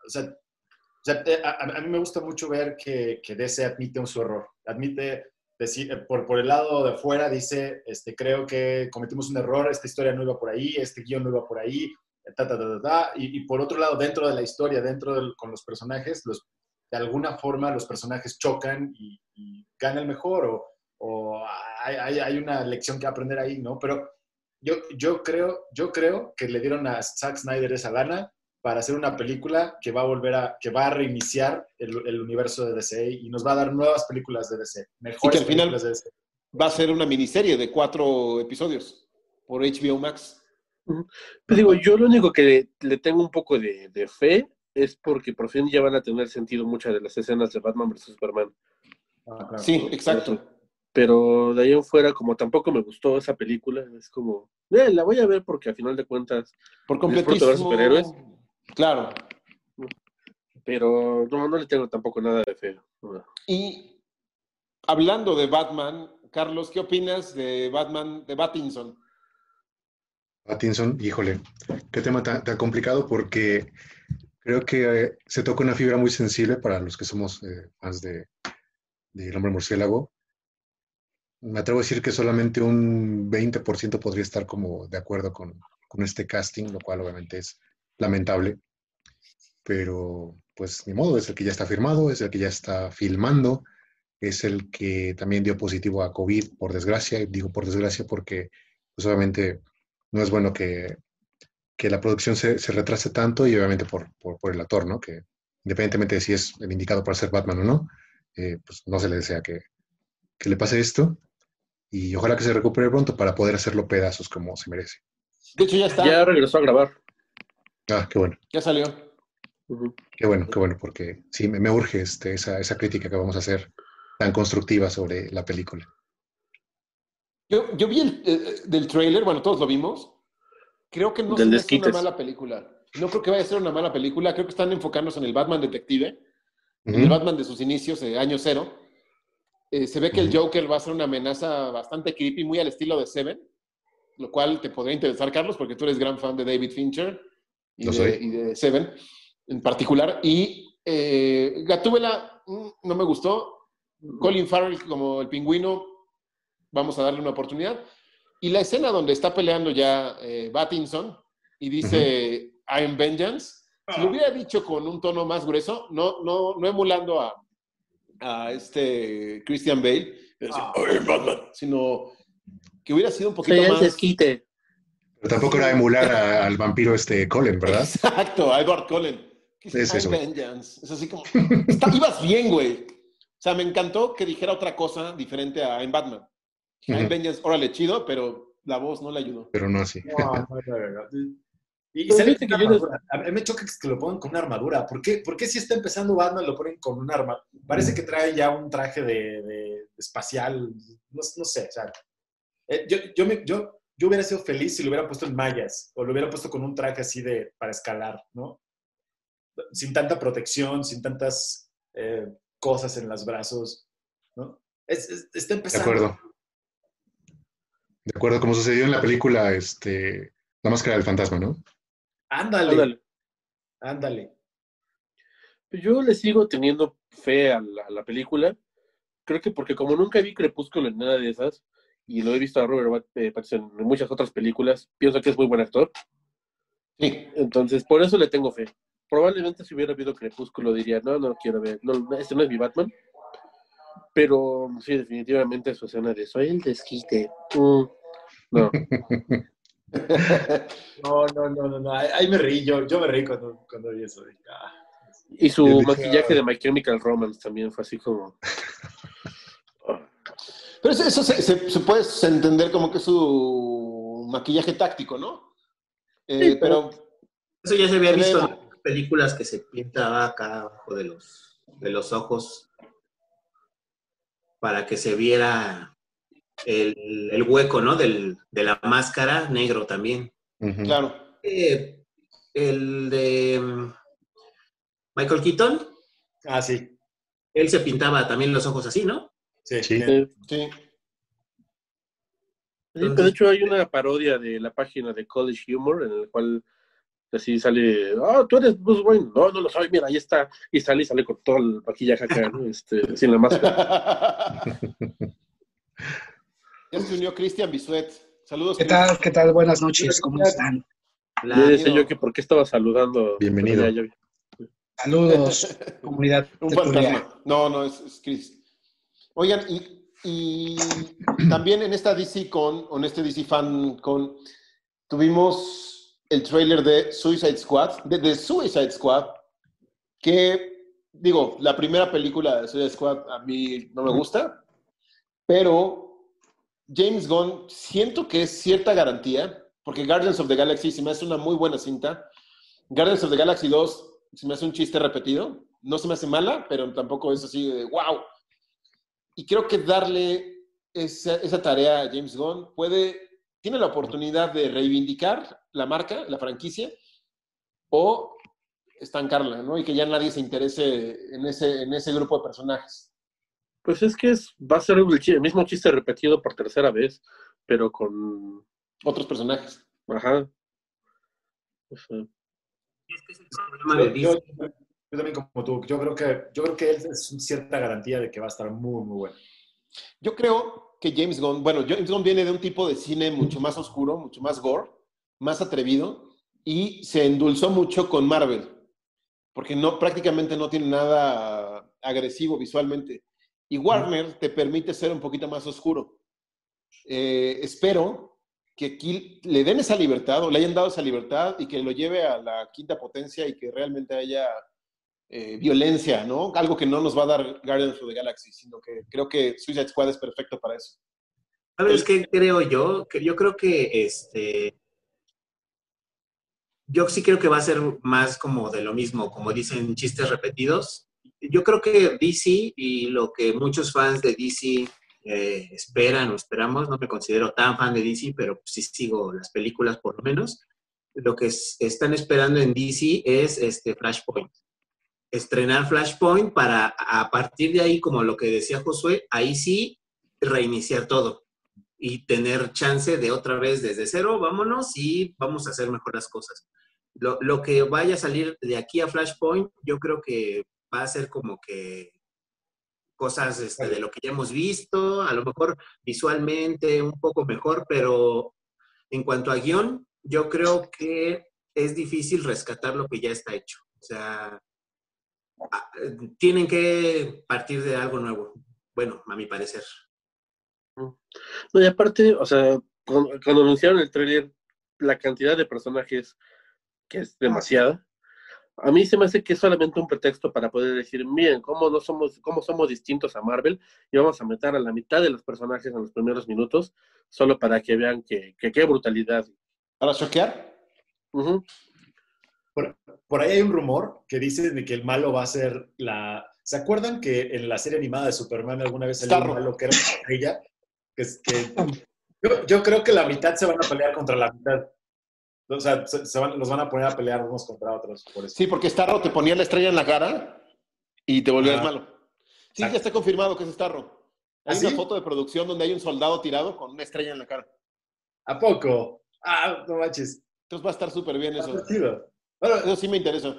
S5: o sea, o sea, eh, a, a- a mí me gusta mucho ver que, que DC admite un su error, admite, eh, por, el lado de afuera dice, este, creo que cometimos un error, esta historia no iba por ahí, este guion no iba por ahí, ta, y, por otro lado, dentro de la historia, dentro con los personajes, de alguna forma los personajes chocan y, y gana el mejor, o, hay, una lección que aprender ahí, ¿no? Pero yo, yo, creo, yo creo que le dieron a Zack Snyder esa gana para hacer una película que va a volver a, que va a reiniciar el, el universo de DC y nos va a dar nuevas películas de DC, mejores
S1: al final-
S5: películas de DC.
S1: Va a ser una miniserie de cuatro episodios por HBO Max.
S2: Pues digo, yo lo único que le tengo un poco de, de fe es porque por fin ya van a tener sentido muchas de las escenas de Batman vs Superman.
S5: Ah, claro.
S1: Sí, exacto.
S2: Pero de ahí en fuera, como tampoco me gustó esa película, es como, eh, la voy a ver porque a final de cuentas,
S1: Por
S2: ver superhéroes.
S1: Claro.
S2: pero no, no le tengo tampoco nada de fe.
S1: Y hablando de Batman, Carlos, ¿qué opinas de Batman, de Battinson?
S3: Pattinson, híjole, qué tema tan, tan complicado porque creo que eh, se toca una fibra muy sensible para los que somos eh, fans de, de El Hombre Murciélago. Me atrevo a decir que solamente un 20% podría estar como de acuerdo con, con este casting, lo cual obviamente es lamentable. Pero pues ni modo, es el que ya está firmado, es el que ya está filmando, es el que también dio positivo a COVID, por desgracia, y digo por desgracia porque pues obviamente no es bueno que que la producción se, se retrase tanto y obviamente por, por, por el actor, ¿no? Que independientemente de si es el indicado para ser Batman o no, eh, pues no se le desea que, que le pase esto y ojalá que se recupere pronto para poder hacerlo pedazos como se merece.
S1: De hecho, ya está.
S2: Ya regresó a grabar.
S3: Ah, qué bueno,
S1: Ya salió.
S3: Qué bueno, qué bueno, porque sí, me, me urge este, esa, esa crítica que vamos a hacer tan constructiva sobre la película.
S1: Yo, yo vi el eh, del trailer, bueno, todos lo vimos. Creo que no hace una mala película. No creo que vaya a ser una mala película. Creo que están enfocándose en el Batman detective, en el. Batman de sus inicios, de año cero. Eh, se ve que el. Joker va a ser una amenaza bastante creepy, muy al estilo de Seven, lo cual te podría interesar, Carlos, porque tú eres gran fan de David Fincher y, de,
S3: soy.
S1: y de Seven en particular. Y eh, Gatúbela mm, no me gustó. Colin Farrell como el pingüino, vamos a darle una oportunidad. Y la escena donde está peleando ya eh, Battinson y dice I am vengeance, si lo hubiera dicho con un tono más grueso, no, no, no emulando a, a este Christian Bale, es decir, "I am Batman", sino que hubiera sido un poquito más...
S2: desquite.
S3: Pero tampoco era emular a- al vampiro este Colin, ¿verdad?
S1: Exacto, a Edward Cullen. Dice,
S3: Es eso,
S1: "I'm
S3: güey.
S1: vengeance". Es así como... está- ibas bien, güey. O sea, me encantó que dijera otra cosa diferente a I'm Batman. I'm
S3: Ujú.
S1: vengeance, órale, chido, pero la voz no le ayudó.
S3: Pero no así.
S5: No, no, no, no. Y, y con
S2: que yo.
S5: A mí me choca que lo pongan con una armadura. ¿Por qué, ¿Por qué si está empezando Batman lo ponen con un arma? Parece que trae ya un traje de, de- espacial. No, no sé, o sea. eh, yo, yo, me- yo, yo hubiera sido feliz si lo hubiera puesto en mallas o lo hubiera puesto con un traje así de para escalar, ¿no? Sin tanta protección, sin tantas eh, cosas en los brazos, ¿no? Es- es- está
S3: De
S5: empezando.
S3: acuerdo. De acuerdo, como sucedió en la película este, La Máscara del Fantasma, ¿no?
S5: Ándale,
S2: Ándale.
S5: ándale.
S2: Pues Yo le sigo teniendo fe a la, a la película. Creo que porque como nunca vi Crepúsculo en nada de esas, y lo he visto a Robert eh, Pattinson en muchas otras películas, pienso que es muy buen actor.
S1: Sí.
S2: Entonces, por eso le tengo fe. Probablemente si hubiera habido Crepúsculo diría, no, no quiero ver, no, este no es mi Batman. Pero sí, definitivamente su escena de soy el desquite. Mm, no, [laughs]
S5: No, no, no, no, no. Ahí, me reí, yo, yo me reí cuando, cuando vi eso. Ah.
S2: Y su maquillaje de My Chemical Romance también fue así como. [laughs]
S1: Pero eso, eso se, se- se puede entender como que es su maquillaje táctico, ¿no? Eh,
S2: Sí,
S1: pero
S4: Eso ya se había visto en películas que se pintaba acá abajo de los, de los ojos para que se viera el, el hueco, ¿no? Del, de la máscara negro también.
S1: Claro.
S4: Eh, el de mm, Michael Keaton,
S5: Ah, sí.
S4: él se pintaba también los ojos así, ¿no?
S5: Sí.
S3: Sí.
S1: Sí.
S2: Sí, pero de hecho hay una parodia de la página de College Humor en el cual así sale, ah, tú eres Bruce Wayne, no, no lo soy, mira, ahí está, y sale y sale con todo el maquillaje acá, ¿no? este, [laughs] sin la máscara. [laughs]
S1: ya se unió Cristian Bisuet. Saludos.
S6: ¿Qué
S1: Cristian.
S6: tal? ¿Qué tal? Buenas noches, ¿cómo están?
S2: Le decía yo que por qué estaba saludando.
S3: Bienvenido.
S6: Saludos, [laughs] comunidad.
S1: Un fantasma. No, no, es, es Chris. Oigan, y, y también en esta DC Con, o en este DC Fan Con, tuvimos el trailer de Suicide Squad, de, de Suicide Squad, que, digo, la primera película de Suicide Squad a mí no me gusta, pero James Gunn siento que es cierta garantía, porque Guardians of the Galaxy se me hace una muy buena cinta. Guardians of the Galaxy 2 se me hace un chiste repetido. No se me hace mala, pero tampoco es así de wow. Y creo que darle esa, esa tarea a James Gunn puede, tiene la oportunidad de reivindicar la marca, la franquicia, o estancarla, ¿no? Y que ya nadie se interese en ese, en ese grupo de personajes.
S2: Pues es que es, va a ser el, el mismo chiste repetido por tercera vez, pero con.
S1: Otros personajes.
S2: Ajá. O sea,
S4: Es que es el problema de
S5: Yo,
S4: DC.
S5: Yo- también como tú, yo creo que yo creo que él es cierta garantía de que va a estar muy, muy bueno.
S1: Yo creo que James Gunn, bueno, James Gunn viene de un tipo de cine mucho más oscuro, mucho más gore, más atrevido, y se endulzó mucho con Marvel, porque no, prácticamente no tiene nada agresivo visualmente. Y Warner te permite ser un poquito más oscuro. Eh, espero que aquí le den esa libertad o le hayan dado esa libertad y que lo lleve a la quinta potencia y que realmente haya eh, violencia, ¿no? Algo que no nos va a dar Guardians of the Galaxy, sino que creo que Suicide Squad es perfecto para eso.
S4: ¿Sabes qué creo yo? Que yo creo que este. Yo sí creo que va a ser más como de lo mismo, como dicen chistes repetidos. Yo creo que DC y lo que muchos fans de DC eh, esperan o esperamos, no me considero tan fan de DC, pero sí sigo las películas por lo menos. Lo que es- están esperando en DC es este Flashpoint. Estrenar Flashpoint para a partir de ahí, como lo que decía Josué, ahí sí reiniciar todo y tener chance de otra vez desde cero, vámonos y vamos a hacer mejor las cosas. Lo, lo que vaya a salir de aquí a Flashpoint, yo creo que va a ser como que cosas este, de lo que ya hemos visto, a lo mejor visualmente un poco mejor, pero en cuanto a guion, yo creo que es difícil rescatar lo que ya está hecho. O sea, tienen que partir de algo nuevo. Bueno, a mi parecer.
S2: No, y aparte, o sea, cuando, cuando anunciaron el tráiler, la cantidad de personajes que es demasiada, a mí se me hace que es solamente un pretexto para poder decir, miren, cómo no somos, cómo somos distintos a Marvel, y vamos a meter a la mitad de los personajes en los primeros minutos, solo para que vean que, que qué brutalidad.
S1: ¿Para choquear?
S2: Ujú.
S5: Por ahí hay un rumor que dice de que el malo va a ser la... ¿Se acuerdan que en la serie animada de Superman alguna vez salió un malo que era una estrella? Que, es- que- yo, yo creo que la mitad se van a pelear contra la mitad. O sea, se, se van- los van a poner a pelear unos contra otros. Por eso.
S1: Sí, porque Starro te ponía la estrella en la cara y te volvías
S5: Ah.
S1: malo. Sí, ya está confirmado que es Starro. Hay
S5: ¿Ah,
S1: una
S5: sí?
S1: foto de producción donde hay un soldado tirado con una estrella en la cara.
S5: ¿A poco? Ah, no manches.
S1: Entonces va a estar súper bien eso.
S5: Bueno,
S1: Eso sí me interesa.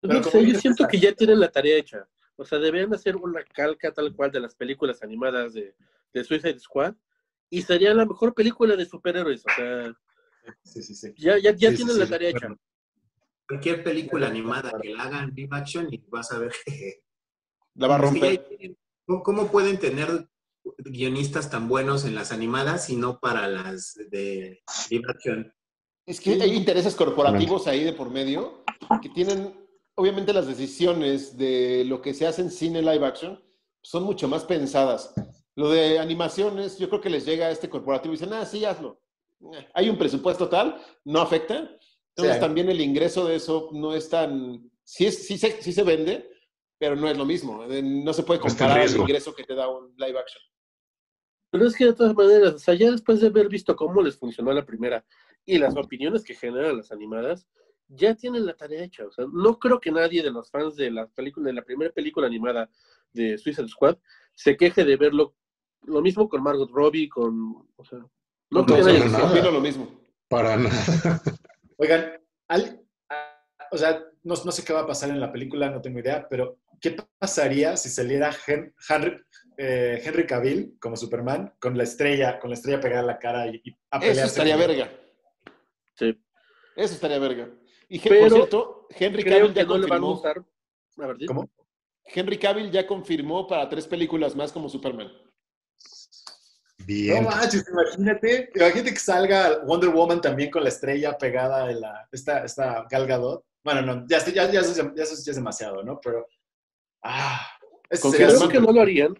S5: Pero
S2: No
S5: como
S2: sé, yo siento
S5: está-
S2: que ya tienen la tarea hecha. O sea, deberían hacer una calca tal cual de las películas animadas de, de Suicide Squad y sería la mejor película de superhéroes. O sea,
S5: sí, sí, sí.
S2: ya, ya, ya tienen
S5: sí,
S2: la tarea
S5: bueno.
S2: hecha.
S4: Cualquier película animada que la hagan live action y vas a ver [laughs] que
S1: La va a romper.
S4: ya hay- ¿Cómo, cómo pueden tener guionistas tan buenos en las animadas y no para las de live action?
S1: Es que hay intereses corporativos ahí de por medio que tienen, obviamente las decisiones de lo que se hace en cine live action son mucho más pensadas. Lo de animaciones, yo creo que les llega a este corporativo y dicen, ah, sí, hazlo. Eh, Hay un presupuesto tal, no afecta. Entonces
S5: Sí.
S1: también el ingreso de eso no es tan, sí, es, sí, se, sí se vende, pero no es lo mismo. Eh, No se puede comparar el ingreso que te da un live action.
S2: Pero es que de todas maneras, o sea, ya después de haber visto cómo les funcionó la primera y las opiniones que generan las animadas, ya tienen la tarea hecha. O sea, no creo que nadie de los fans de la película, de la primera película animada de Suicide Squad, se queje de verlo. Lo mismo con Margot Robbie, con. O sea, no
S3: No,
S2: creo que nadie-
S3: nada.
S1: Lo mismo.
S3: Para nada. [laughs]
S5: Oigan, al- a- o sea, no, no sé qué va a pasar en la película, no tengo idea, pero ¿qué pasaría si saliera Hen- Henry, eh, Henry Cavill como Superman con la estrella, con la estrella pegada a la cara y, y a
S1: Eso
S5: pelearse
S1: estaría
S5: con-
S1: verga.
S2: Sí.
S1: Eso estaría verga. Y
S2: Pero
S1: por cierto, Henry Cavill ya
S2: no le van a
S1: confirmó.
S2: gustar. A ver, di.
S5: ¿Cómo?
S1: Henry Cavill ya confirmó para tres películas más como Superman.
S3: Bien.
S5: No manches, imagínate, imagínate que salga Wonder Woman también con la estrella pegada en la, esta, esta Gal Gadot. Bueno, no, ya, ya, ya, eso es- ya eso es- ya es demasiado, ¿no? Pero, ah,
S2: Creo que no lo harían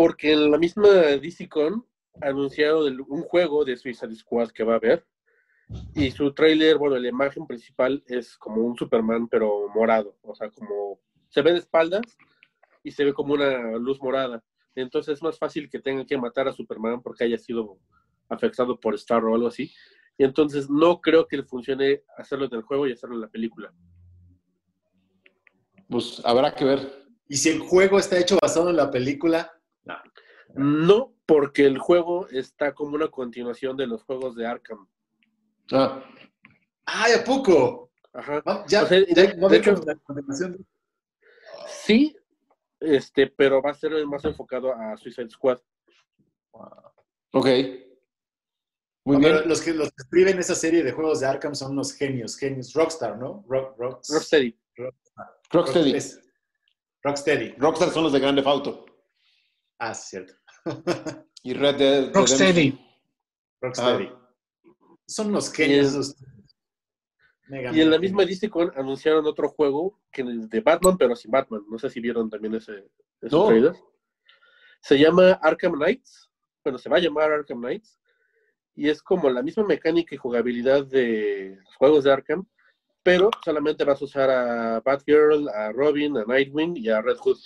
S2: porque en la misma DCCon anunciaron el- un juego de Suicide Squad que va a haber y su tráiler, bueno, la imagen principal es como un Superman pero morado, o sea, como se ve de espaldas y se ve como una luz morada. Entonces es más fácil que tengan que matar a Superman porque haya sido afectado por Star o algo así. Y entonces no creo que le funcione hacerlo en el juego y hacerlo en la película.
S1: Pues habrá que ver.
S5: Y si el juego está hecho basado en la película, no.
S2: No, porque el juego está como una continuación de los juegos de Arkham.
S1: Ah,
S5: ¡Ay, a poco!
S2: Ajá.
S5: Ya,
S2: O sea,
S5: ya,
S2: de-
S5: no
S2: de hecho-
S5: continuación.
S2: Sí, este, pero va a ser más enfocado a Suicide Squad.
S1: ok. Muy bien.
S5: pero los que, los que escriben esa serie de juegos de Arkham son unos genios, genios. Rockstar, ¿no? Rock, Rock,
S2: Rocksteady.
S1: Rocksteady.
S5: Rocksteady.
S1: Rockstar son los de Grand Theft Auto.
S5: Ah, sí, cierto. [laughs]
S1: Y Red Dead.
S6: Rocksteady.
S5: Rocksteady.
S1: Ah.
S5: Son unos genios. Mega
S2: Y en la misma DCCon anunciaron otro juego que de Batman, pero sin Batman. No sé si vieron también ese, ese
S1: No.
S2: trailer. Se llama Arkham Knights. Bueno, se va a llamar Arkham Knights. Y es como la misma mecánica y jugabilidad de los juegos de Arkham, pero solamente vas a usar a Batgirl, a Robin, a Nightwing y a Red Hood.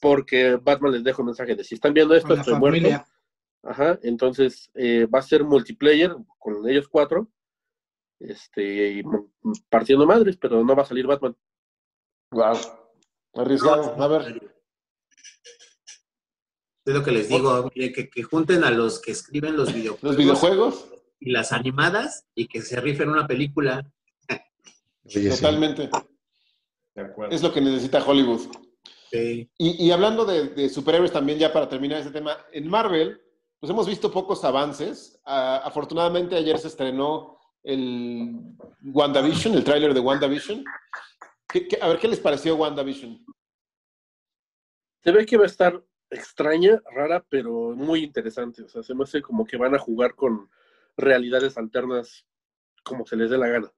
S2: Porque Batman les deja un mensaje de si están viendo esto,
S6: Con la
S2: estoy muerto.
S6: familia.
S2: Ajá, entonces eh, va a ser multiplayer con ellos cuatro, este, y partiendo madres, pero no va a salir Batman.
S1: Wow. Arriesgado. A ver.
S4: Es lo que les digo, mire, que, que junten a los que escriben los videojuegos,
S1: Los videojuegos,
S4: y las animadas y que se rifen una película.
S1: Totalmente.
S5: De acuerdo.
S1: Es lo que necesita Hollywood.
S4: Sí.
S1: Y, y hablando de, de superhéroes también, ya para terminar este tema, en Marvel, pues hemos visto pocos avances. Ah, afortunadamente ayer se estrenó el WandaVision, el tráiler de WandaVision. ¿Qué- qué- a ver, ¿qué les pareció WandaVision?
S2: Se ve que va a estar extraña, rara, pero muy interesante. O sea, se me hace como que van a jugar con realidades alternas como se les dé la gana.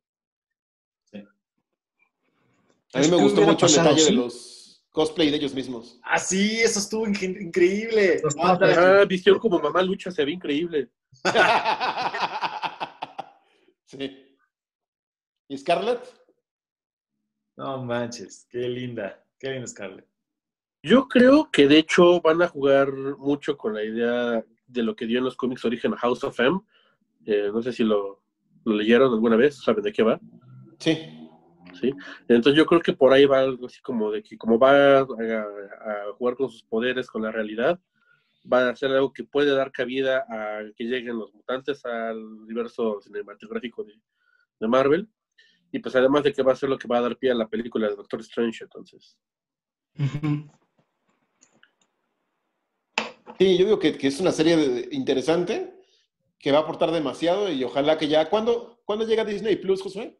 S1: A mí me gustó mucho el detalle de los cosplay de ellos mismos.
S5: Ah, sí, eso estuvo in- increíble.
S6: Papas.
S2: Ah, visión como mamá lucha se ve increíble. [laughs]
S1: sí. ¿Y Scarlett?
S5: No manches, qué linda. Qué linda Scarlett.
S2: Yo creo que de hecho van a jugar mucho con la idea de lo que dio en los cómics origen House of M. Eh, no sé si lo, lo leyeron alguna vez, saben de qué va.
S1: Sí.
S2: ¿Sí? Entonces yo creo que por ahí va algo así como de que como va a, a jugar con sus poderes, con la realidad, va a ser algo que puede dar cabida a que lleguen los mutantes al universo cinematográfico de, de Marvel. Y pues además de que va a ser lo que va a dar pie a la película de Doctor Strange, entonces.
S1: Sí, yo digo que, que es una serie de- interesante, que va a aportar demasiado y ojalá que ya... ¿Cuándo, ¿cuándo llega Disney Plus, Josué?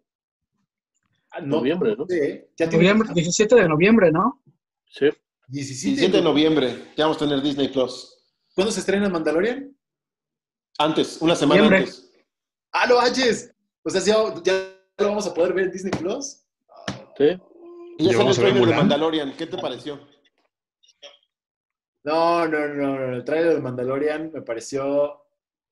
S5: Ah,
S2: Noviembre, ¿no?
S5: Sí, ya tiene
S6: Noviembre, 17 de noviembre, ¿no?
S2: Sí.
S5: 17.
S1: 17 de noviembre, ya vamos a tener Disney Plus.
S5: ¿Cuándo se estrena Mandalorian?
S1: Antes, una semana
S6: Noviembre.
S1: antes.
S5: ¡Ah, lo halles! O sea, ya, ya lo vamos a poder ver en Disney Plus.
S2: sí.
S1: Y ya salió el
S3: ¿Y vamos a ver
S1: trailer de? Mandalorian. ¿Qué te pareció?
S5: No, no, no, no. El trailer de Mandalorian me pareció.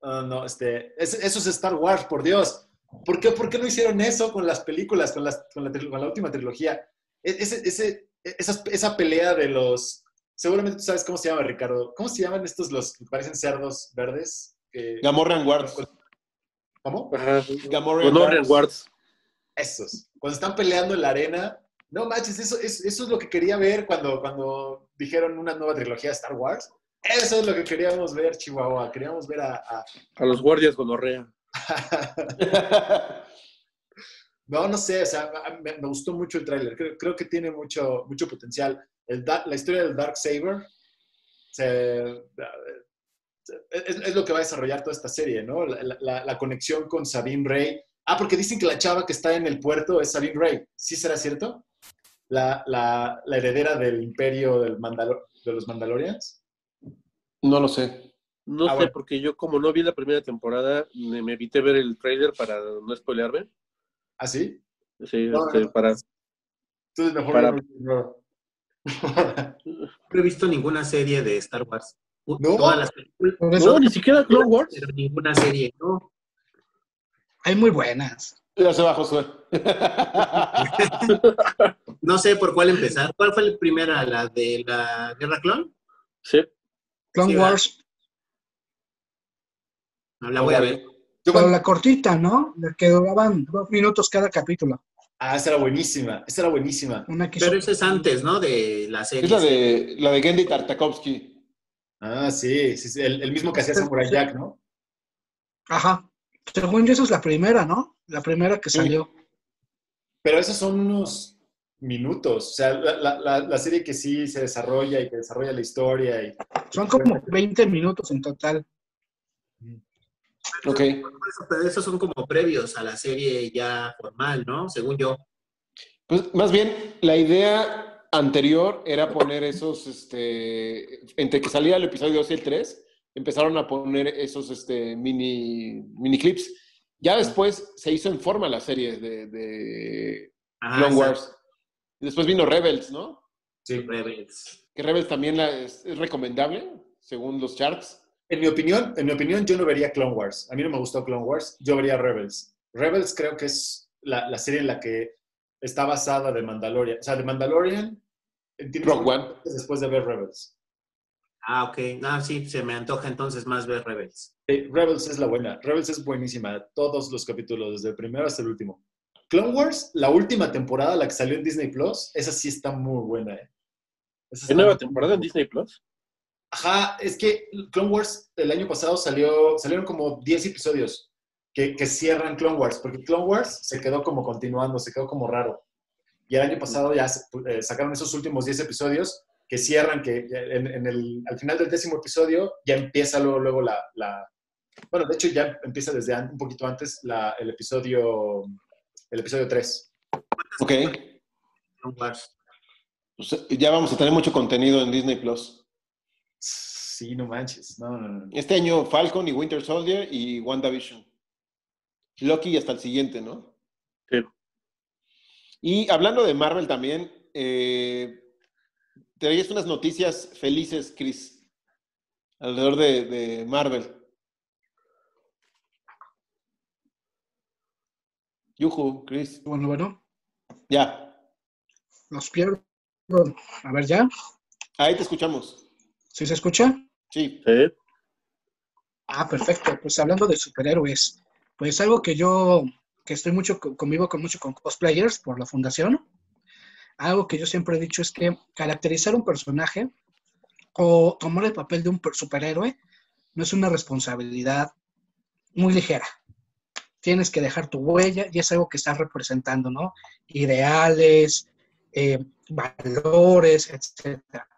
S5: ah, no, este. es- eso es Star Wars, por Dios. ¿Por qué, por qué no hicieron eso con las películas, con, las, con, la, con la última trilogía? E- Ese, ese, esa, esa pelea de los. Seguramente tú sabes cómo se llama, Ricardo. ¿Cómo se llaman estos los que parecen cerdos verdes? Que-
S1: Gamorrean Guards.
S5: ¿Cómo?
S2: Ajá.
S1: Gamorrean
S2: and Guards.
S5: Esos. Cuando están peleando en la arena. No manches, eso, es- eso es lo que quería ver cuando, cuando dijeron una nueva trilogía de Star Wars. Eso es lo que queríamos ver, Chihuahua. Queríamos ver a, a-
S2: A los guardias gonorrea. [laughs]
S5: No, no sé, o sea, me, gustó mucho el tráiler. Creo, que tiene mucho, mucho potencial. La historia del Dark Saber se- es, lo que va a desarrollar toda esta serie, ¿no? La, conexión con Sabine Rey. Ah, porque dicen que la chava que está en el puerto es Sabine Rey. ¿Sí será cierto? La, heredera del imperio de los Mandalorians.
S1: No lo sé.
S2: No
S5: Ah,
S2: sé,
S5: bueno.
S2: porque yo como no vi la primera temporada, me, me evité ver el trailer para no spoilearme.
S5: ¿Ah, sí?
S2: Sí,
S5: No,
S2: este,
S5: no.
S2: para...
S5: Entonces mejor
S2: Para- [laughs]
S5: no-
S4: he visto ninguna serie de Star Wars.
S5: ¿No?
S4: Todas las películas,
S2: No, ni siquiera Clone Wars.
S4: pero ninguna serie, ¿no?
S6: hay muy buenas.
S1: Ya se va, Josué.
S4: No sé por cuál empezar. ¿Cuál fue la primera? ¿La de la Guerra Clon?
S2: Sí.
S6: Clone
S4: Sí,
S6: Wars,
S4: No, la voy a ver.
S5: Yo
S6: pero
S5: cuando-
S6: la cortita, ¿no? La que duraban dos minutos cada capítulo.
S5: Ah, esa era buenísima. Esa era buenísima.
S6: Una que hizo-
S4: Pero esa es antes, ¿no? De la serie.
S1: Es la de, la de Gendy Tartakovsky.
S5: Ah, sí, sí, sí, El, el mismo que hacía Samurai Jack, ¿no?
S6: Ajá. Según yo, esa es la primera, ¿no? La primera que
S1: Sí.
S6: salió.
S5: Pero esos son unos minutos. O sea, la, la- la- la serie que sí se desarrolla y que desarrolla la historia. Y...
S6: Son como 20 minutos en total.
S1: Ok.
S4: Pero esos son como previos a la serie ya formal, ¿no? Según yo.
S1: Pues más bien, la idea anterior era poner esos, este, entre que salía el episodio 2 y el 3, empezaron a poner esos este, mini, mini clips. Ya después se hizo en forma la serie de, de
S4: Ajá,
S1: Clone
S4: exacto.
S1: Wars. Y después vino Rebels, ¿no?
S4: Sí, Rebels.
S1: Que Rebels también la- es, es recomendable, según los charts.
S5: En mi opinión, en mi opinión, yo no vería Clone Wars. A mí no me gustó Clone Wars. Yo vería Rebels. Rebels creo que es la, la serie en la que está basada de Mandalorian. O sea, de Mandalorian.
S1: Rogue One.
S5: Después de ver Rebels.
S4: Ah, ok. No, sí, se me antoja entonces más ver Rebels.
S5: Rebels es la buena. Rebels es buenísima. Todos los capítulos, desde el primero hasta el último. Clone Wars, la última temporada, la que salió en Disney Plus, esa sí está muy buena. ¿eh?
S2: ¿Hay nueva temporada en Disney Plus?
S5: Ajá, es que Clone Wars el año pasado salió, salieron como 10 episodios que, que cierran Clone Wars, porque Clone Wars se quedó como continuando, se quedó como raro. Y el año pasado ya eh, sacaron esos últimos 10 episodios que cierran, que en, en el, al final del décimo episodio ya empieza luego, luego la, la- Bueno, de hecho ya empieza desde an- un poquito antes la- el episodio el episodio 3.
S1: Ok.
S4: Clone Wars.
S1: Pues, ya vamos a tener mucho contenido en Disney Plus.
S5: Sí, no manches. No, no, no.
S1: Este año Falcon y Winter Soldier y WandaVision. Loki y hasta el siguiente, ¿no?
S2: Sí.
S1: Y hablando de Marvel también, eh, traías unas noticias felices, Chris, alrededor de, de Marvel. Yuju, Chris.
S6: Bueno, bueno,
S1: Ya,
S6: los pierdo. A ver, ¿ya?
S1: ahí te escuchamos.
S6: ¿Sí se escucha?
S1: Sí.
S2: Sí.
S6: Ah, perfecto. Pues hablando de superhéroes, pues algo que yo, que estoy mucho, co- convivo con mucho con cosplayers por la fundación, algo que yo siempre he dicho es que caracterizar un personaje o tomar el papel de un per- superhéroe no es una responsabilidad muy ligera. Tienes que dejar tu huella y es algo que estás representando, ¿no? Ideales, eh, valores, etcétera.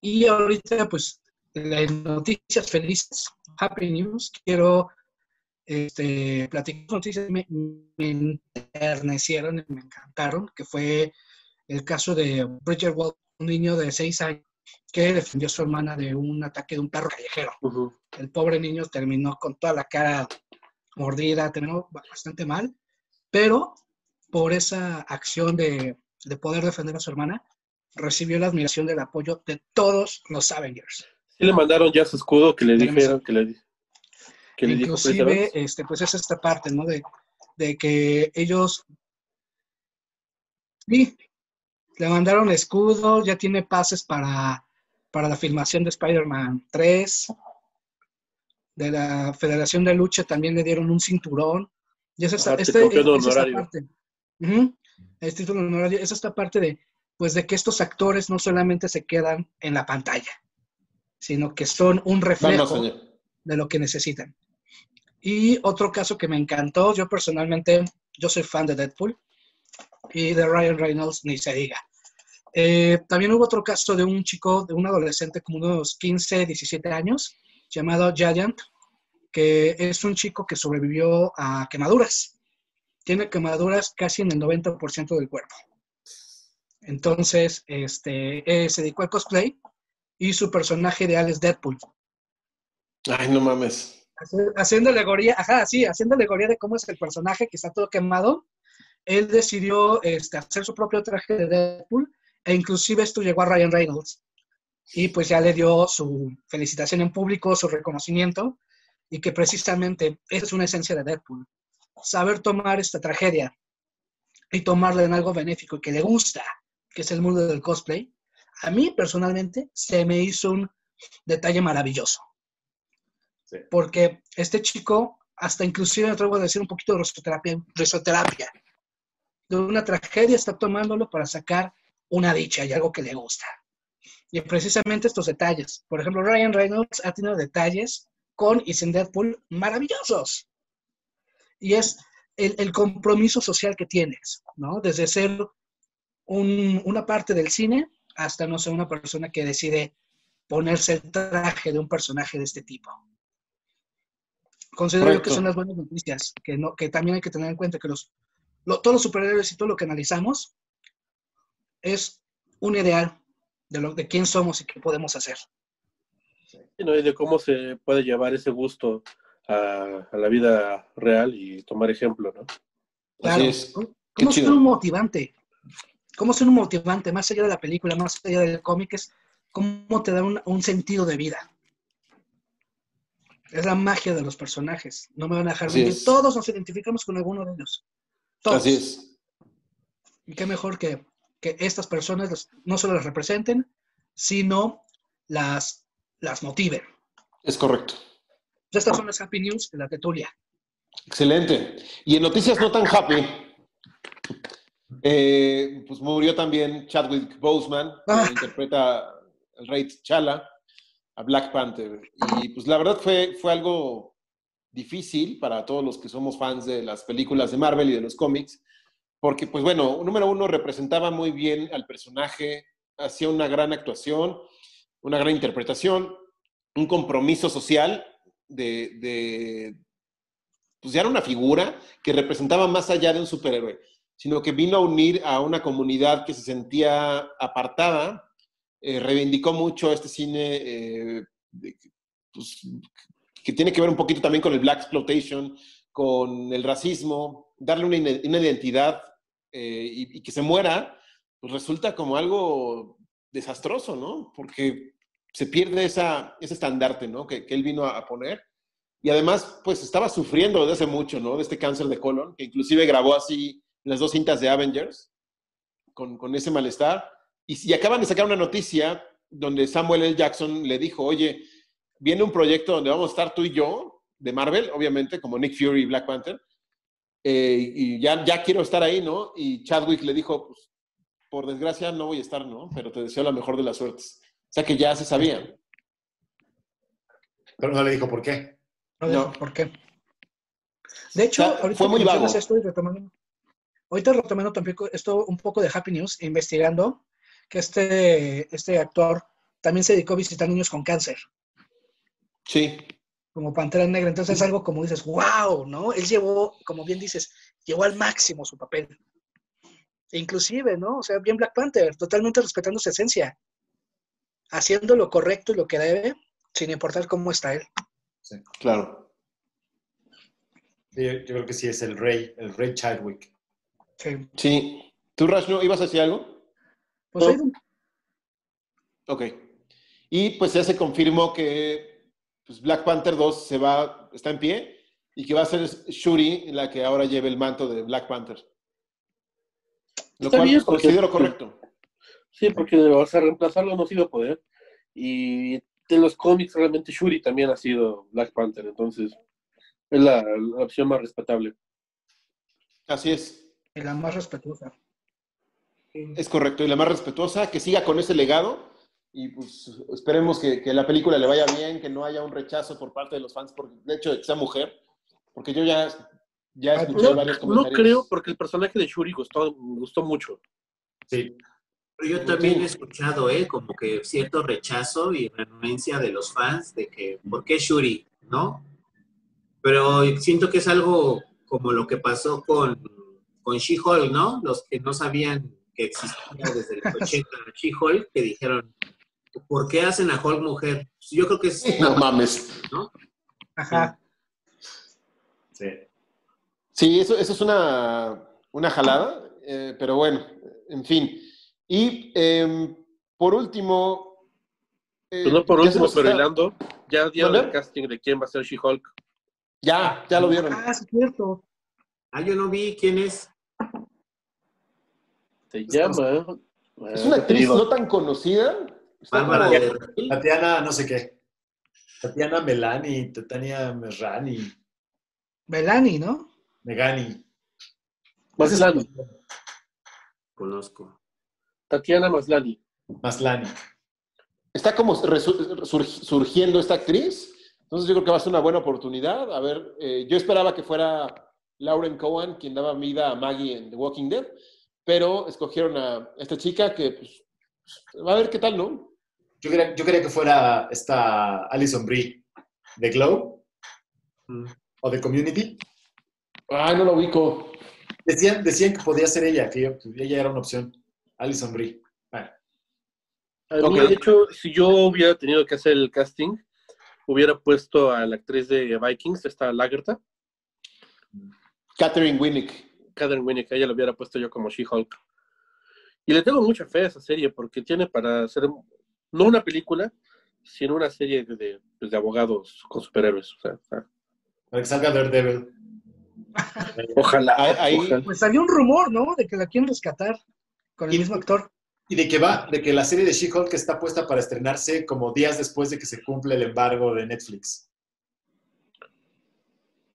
S6: Y ahorita, pues, las noticias felices, happy news, quiero este, platicar noticias que me, me enternecieron y me encantaron, que fue el caso de Bridger Wall, un niño de seis años que defendió a su hermana de un ataque de un perro callejero. El pobre niño terminó con toda la cara mordida, terminó bastante mal, pero por esa acción de, de poder defender a su hermana, recibió la admiración del apoyo de todos los Avengers.
S2: Sí le mandaron ya su escudo que le dijeron que le, que le
S6: Inclusive, este, pues es esta parte, ¿no? De, de que ellos sí, le mandaron escudo, ya tiene pases para, para la filmación de Spider-Man 3. De la Federación de Lucha también le dieron un cinturón. Y es esta,
S2: Aparte,
S6: este- es- es esta parte. El título honorario es esta parte de, pues, de que estos actores no solamente se quedan en la pantalla, sino que son un reflejo de lo que necesitan. Y otro caso que me encantó, yo personalmente, yo soy fan de Deadpool y de Ryan Reynolds, ni se diga. Eh, también hubo otro caso de un chico, de un adolescente como unos 15, 17 años, llamado Giant, que es un chico que sobrevivió a quemaduras. Tiene quemaduras casi en el 90% del cuerpo. Entonces, este, eh, se dedicó al cosplay y su personaje ideal es Deadpool.
S1: Ay, no mames.
S6: Haciendo alegoría, ajá, sí, haciendo alegoría de cómo es el personaje que está todo quemado, él decidió este, hacer su propio traje de Deadpool e inclusive esto llegó a Ryan Reynolds y pues ya le dio su felicitación en público, su reconocimiento y que precisamente esa es una esencia de Deadpool, saber tomar esta tragedia y tomarla en algo benéfico y que le gusta, que es el mundo del cosplay, a mí personalmente se me hizo un detalle maravilloso
S5: Sí.
S6: porque este chico, hasta inclusive me atrevo a decir un poquito de risoterapia, risoterapia. De una tragedia está tomándolo para sacar una dicha y algo que le gusta. Y precisamente estos detalles. Por ejemplo, Ryan Reynolds ha tenido detalles con y sin Deadpool maravillosos. Y es el, el compromiso social que tienes, ¿no? Desde ser un- una parte del cine hasta, no sé, una persona que decide ponerse el traje de un personaje de este tipo. Considero que son las buenas noticias, que, no, que también hay que tener en cuenta que los, lo- todos los superhéroes y todo lo que analizamos es un ideal de, lo, de quién somos y qué podemos hacer.
S2: Y, ¿no? y de cómo se puede llevar ese gusto a, a la vida real y tomar ejemplo, ¿no?
S6: Claro.
S1: Así es.
S6: ¿Cómo motivante? ¿Cómo ser un motivante? Más allá de la película, más allá del cómic, es cómo te da un, un sentido de vida. Es la magia de los personajes. No me van a dejar mentir. Todos nos identificamos con alguno de ellos. Todos.
S1: Así es.
S6: Y qué mejor que, que estas personas los- no solo las representen, sino las, las motiven.
S1: Es correcto.
S6: Estas son las happy news de la tetulia.
S1: Excelente. Y en noticias no tan happy, eh, pues murió también Chadwick Boseman, que
S6: Ah.
S1: interpreta el rey T'Challa, a Black Panther. Y pues la verdad fue, fue algo difícil para todos los que somos fans de las películas de Marvel y de los cómics, porque pues bueno, número uno representaba muy bien al personaje, hacía una gran actuación, una gran interpretación, un compromiso social de, de pues ya era una figura que representaba más allá de un superhéroe, sino que vino a unir a una comunidad que se sentía apartada, eh, reivindicó mucho este cine eh, pues, que tiene que ver un poquito también con el Black Exploitation, con el racismo, darle una, una identidad eh, y, y que se muera, pues resulta como algo desastroso, ¿no? Porque se pierde esa, ese estandarte, ¿no? Que, que él vino a, a poner. Y además, pues estaba sufriendo desde hace mucho, ¿no? De este cáncer de colon, que inclusive grabó así las dos cintas de Avengers, con, con ese malestar. Y, y acaban de sacar una noticia donde Samuel L. Jackson le dijo, oye, viene un proyecto donde vamos a estar tú y yo, de Marvel, obviamente, como Nick Fury y Black Panther, eh, y ya, ya quiero estar ahí, ¿no? Y Chadwick le dijo, pues, por desgracia no voy a estar, ¿no? Pero te deseo la mejor de las suertes. O sea que ya se sabía.
S5: Pero no le dijo por qué.
S6: No,
S1: No.
S6: dijo ¿Por qué? De hecho,
S1: O sea,
S6: ahorita
S1: fue muy vago.
S6: esto y retomando, ahorita retomando tampoco esto un poco de Happy News, investigando que este, este actor también se dedicó a visitar niños con cáncer,
S1: Sí,
S6: como Pantera Negra. Entonces es algo como dices, wow, ¿no? Él llevó, como bien dices, llevó al máximo su papel. E inclusive, ¿no? O sea, bien Black Panther, totalmente respetando su esencia, haciendo lo correcto y lo que debe, sin importar cómo está él.
S1: claro.
S5: Sí, yo, yo creo que sí es el rey, el rey Chadwick.
S6: Sí.
S1: Sí. ¿Tú, Rashno, ibas a decir algo?
S6: Pues
S2: No.
S1: Ok. Y pues ya se confirmó que pues, Black Panther 2 se va, está en pie y que va a ser Shuri la que ahora lleve el manto de Black Panther. Lo
S2: Está
S1: cual
S2: bien, porque-
S1: considero correcto.
S2: Sí, porque o sea, reemplazarlo no ha sido poder. Y en los cómics realmente Shuri también ha sido Black Panther, entonces es la, la opción más respetable.
S1: Así es.
S6: Y la más respetuosa.
S1: Es correcto. Y la más respetuosa, que siga con ese legado. Y pues esperemos que, que la película le vaya bien, que no haya un rechazo por parte de los fans por el hecho de que sea mujer. Porque yo ya, ya escuché
S2: No,
S1: varios
S2: no
S1: comentarios.
S2: creo, porque el personaje de Shuri gustó, gustó mucho.
S5: Sí.
S4: Pero yo también he escuchado, ¿eh? Como que cierto rechazo y renuencia de los fans de que, ¿por qué Shuri? ¿No? Pero siento que es algo como lo que pasó con, con She-Hulk, ¿no? Los que no sabían que existía desde [laughs] el 80 She-Hulk, que dijeron, ¿por qué hacen a Hulk mujer? Yo creo que es...
S1: No mames.
S6: Ajá.
S5: Sí.
S1: Sí, eso, eso es una, una jalada, eh, pero bueno, en fin. Y em, por último... eh,
S2: Pues no por último, pero
S1: está-
S2: hilando, ya dieron el casting de quién va a ser She-Hulk.
S1: Ya, ya lo vieron.
S6: Ah, es cierto.
S4: Ah, yo no vi quién es.
S2: Se llama.
S1: Es una actriz
S2: digo,
S1: no tan conocida.
S4: Bárbara
S1: como-
S4: de Regil.
S5: Tatiana, no sé qué. Tatiana Melani, Tatiana Merrani,
S6: Belani, ¿no?
S5: Megani.
S2: Maslani.
S4: Conozco.
S2: Tatiana Maslani.
S5: Maslani.
S1: está como sur- surgiendo esta actriz. Entonces yo creo que va a ser una buena oportunidad. A ver, eh, yo esperaba que fuera Lauren Cohen quien daba vida a Maggie en The Walking Dead, pero escogieron a esta chica que pues, va a ver qué tal, ¿no?
S5: Yo quería, yo quería que fuera esta Alison Brie de Glow
S4: Mm.
S5: o de Community.
S1: Ay, no lo ubico.
S5: Decían, decían que podía ser ella, que ella era una opción. Alison Brie. Bueno,
S2: A mí,
S1: Ok.
S2: de hecho, si yo hubiera tenido que hacer el casting, hubiera puesto a la actriz de Vikings, esta Lagerta,
S1: Catherine Winnick.
S2: Catherine Winnick, ella la hubiera puesto yo como She-Hulk. Y le tengo mucha fe a esa serie porque tiene para hacer, no una película, sino una serie de, de, pues, de abogados con superhéroes. O sea,
S5: Para que salga Daredevil. [laughs]
S2: ojalá,
S1: Ahí- ahí-
S2: ojalá.
S6: Pues había un rumor, ¿no? De que la quieren rescatar con el
S5: Y-
S6: mismo actor.
S5: Y de que va, de que la serie de She-Hulk está puesta para estrenarse como días después de que se cumple el embargo de Netflix.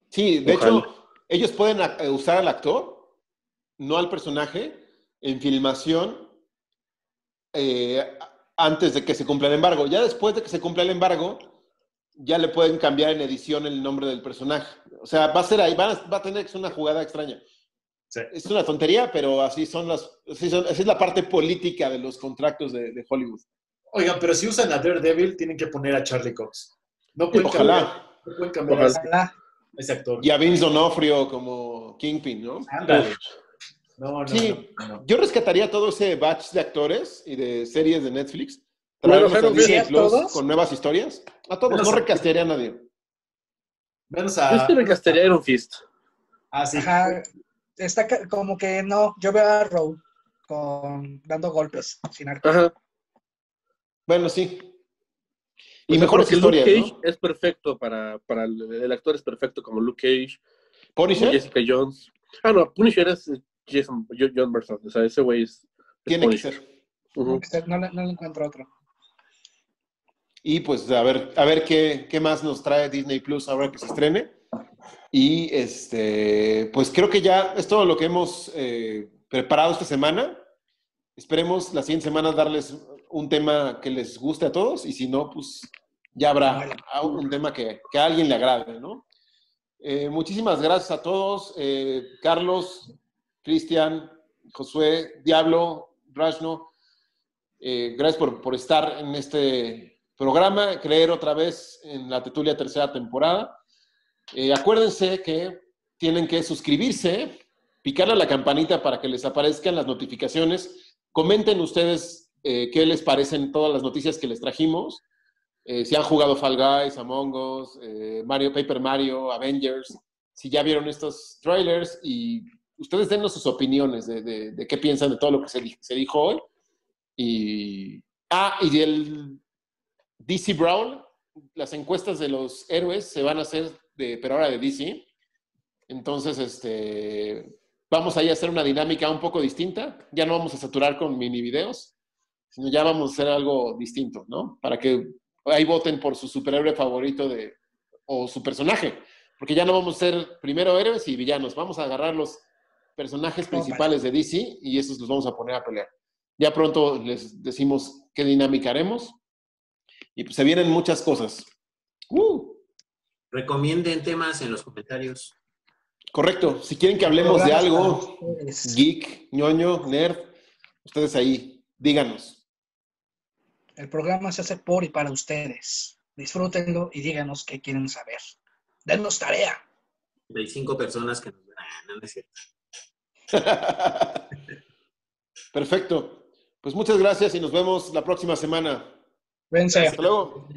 S1: Sí, de
S2: Ojalá.
S1: hecho, ellos pueden eh, usar al actor, no al personaje, en filmación eh, antes de que se cumpla el embargo. Ya después de que se cumpla el embargo, ya le pueden cambiar en edición el nombre del personaje. O sea, va a ser ahí, va a, va a tener que ser una jugada extraña.
S5: Sí.
S1: Es una tontería, pero así son las, así son- así es la parte política de los contratos de, de Hollywood.
S5: Oigan, pero si usan a Daredevil, tienen que poner a Charlie Cox. No pueden cambiar, no pueden cambiar
S6: Ojalá.
S5: A ese actor.
S1: Y a Vince D'Onofrio como Kingpin, ¿no?
S5: Ándale. No, no,
S1: Sí.
S5: no, no.
S1: Yo rescataría todo ese batch de actores y de series de Netflix.
S2: Bueno,
S1: Traerlos a
S2: pero
S1: Disney
S6: ¿sí a
S1: Plus
S6: todos?
S1: con nuevas historias. A todos,
S5: Menos
S1: no
S5: a-
S1: recastearía a nadie.
S5: Menos
S2: Yo
S5: a.
S2: sí recastaría Iron Fist.
S5: Ah, sí.
S6: Ajá. Está como que no. Yo veo a Row con, dando golpes sin arco.
S2: Ajá.
S1: Bueno, sí. Y
S2: O sea,
S1: mejores
S2: porque Luke Cage
S1: ¿no?
S2: es perfecto para, para el, el actor es perfecto como Luke Cage,
S1: Punisher
S2: Jessica Jones. Ah, no, Punisher es Jason, Jo- John Burson. O sea, ese güey es, es
S1: tiene que ser.
S2: Ujú.
S6: No, le- no le encuentro otro.
S1: Y pues a ver, a ver qué, qué más nos trae Disney Plus ahora que se estrene. Y este, pues creo que ya es todo lo que hemos eh, preparado esta semana. Esperemos la siguiente semana darles un tema que les guste a todos y si no, pues ya habrá un tema que, que a alguien le agrade, ¿no? Eh, muchísimas gracias a todos. Eh, Carlos, Cristian, Josué, Diablo, Rashno. Eh, gracias por, por estar en este programa, creer otra vez en la Tetulia tercera temporada. Acuérdense que tienen que suscribirse, picarle a la campanita para que les aparezcan las notificaciones. Comenten ustedes eh, qué les parecen todas las noticias que les trajimos. Eh, si han jugado Fall Guys, Among Us, eh, Mario, Paper Mario, Avengers, si ya vieron estos trailers y ustedes dennos sus opiniones de, de- qué piensan de todo lo que se, di- se dijo hoy. Y, ah, y del DC Brown, las encuestas de los héroes se van a hacer, de, pero ahora de DC. Entonces, este, vamos ahí a hacer una dinámica un poco distinta. Ya no vamos a saturar con mini videos, sino ya vamos a hacer algo distinto, ¿no? Para que ahí voten por su superhéroe favorito de, o su personaje. Porque ya no vamos a ser primero héroes y villanos. Vamos a agarrar los personajes principales de DC y esos los vamos a poner a pelear. Ya pronto les decimos qué dinámica haremos. Y pues se vienen muchas cosas. ¡Uh!
S4: Recomienden temas en los comentarios.
S1: Correcto. Si quieren que hablemos de algo, geek, ñoño, nerd, ustedes ahí, díganos.
S6: El programa se hace por y para ustedes. Disfrútenlo y díganos qué quieren saber. Denos tarea.
S4: Hay cinco personas que nos. Ah, no, no es cierto. [laughs]
S1: Perfecto. Pues muchas gracias y nos vemos la próxima semana.
S6: Cuídense.
S1: Hasta luego.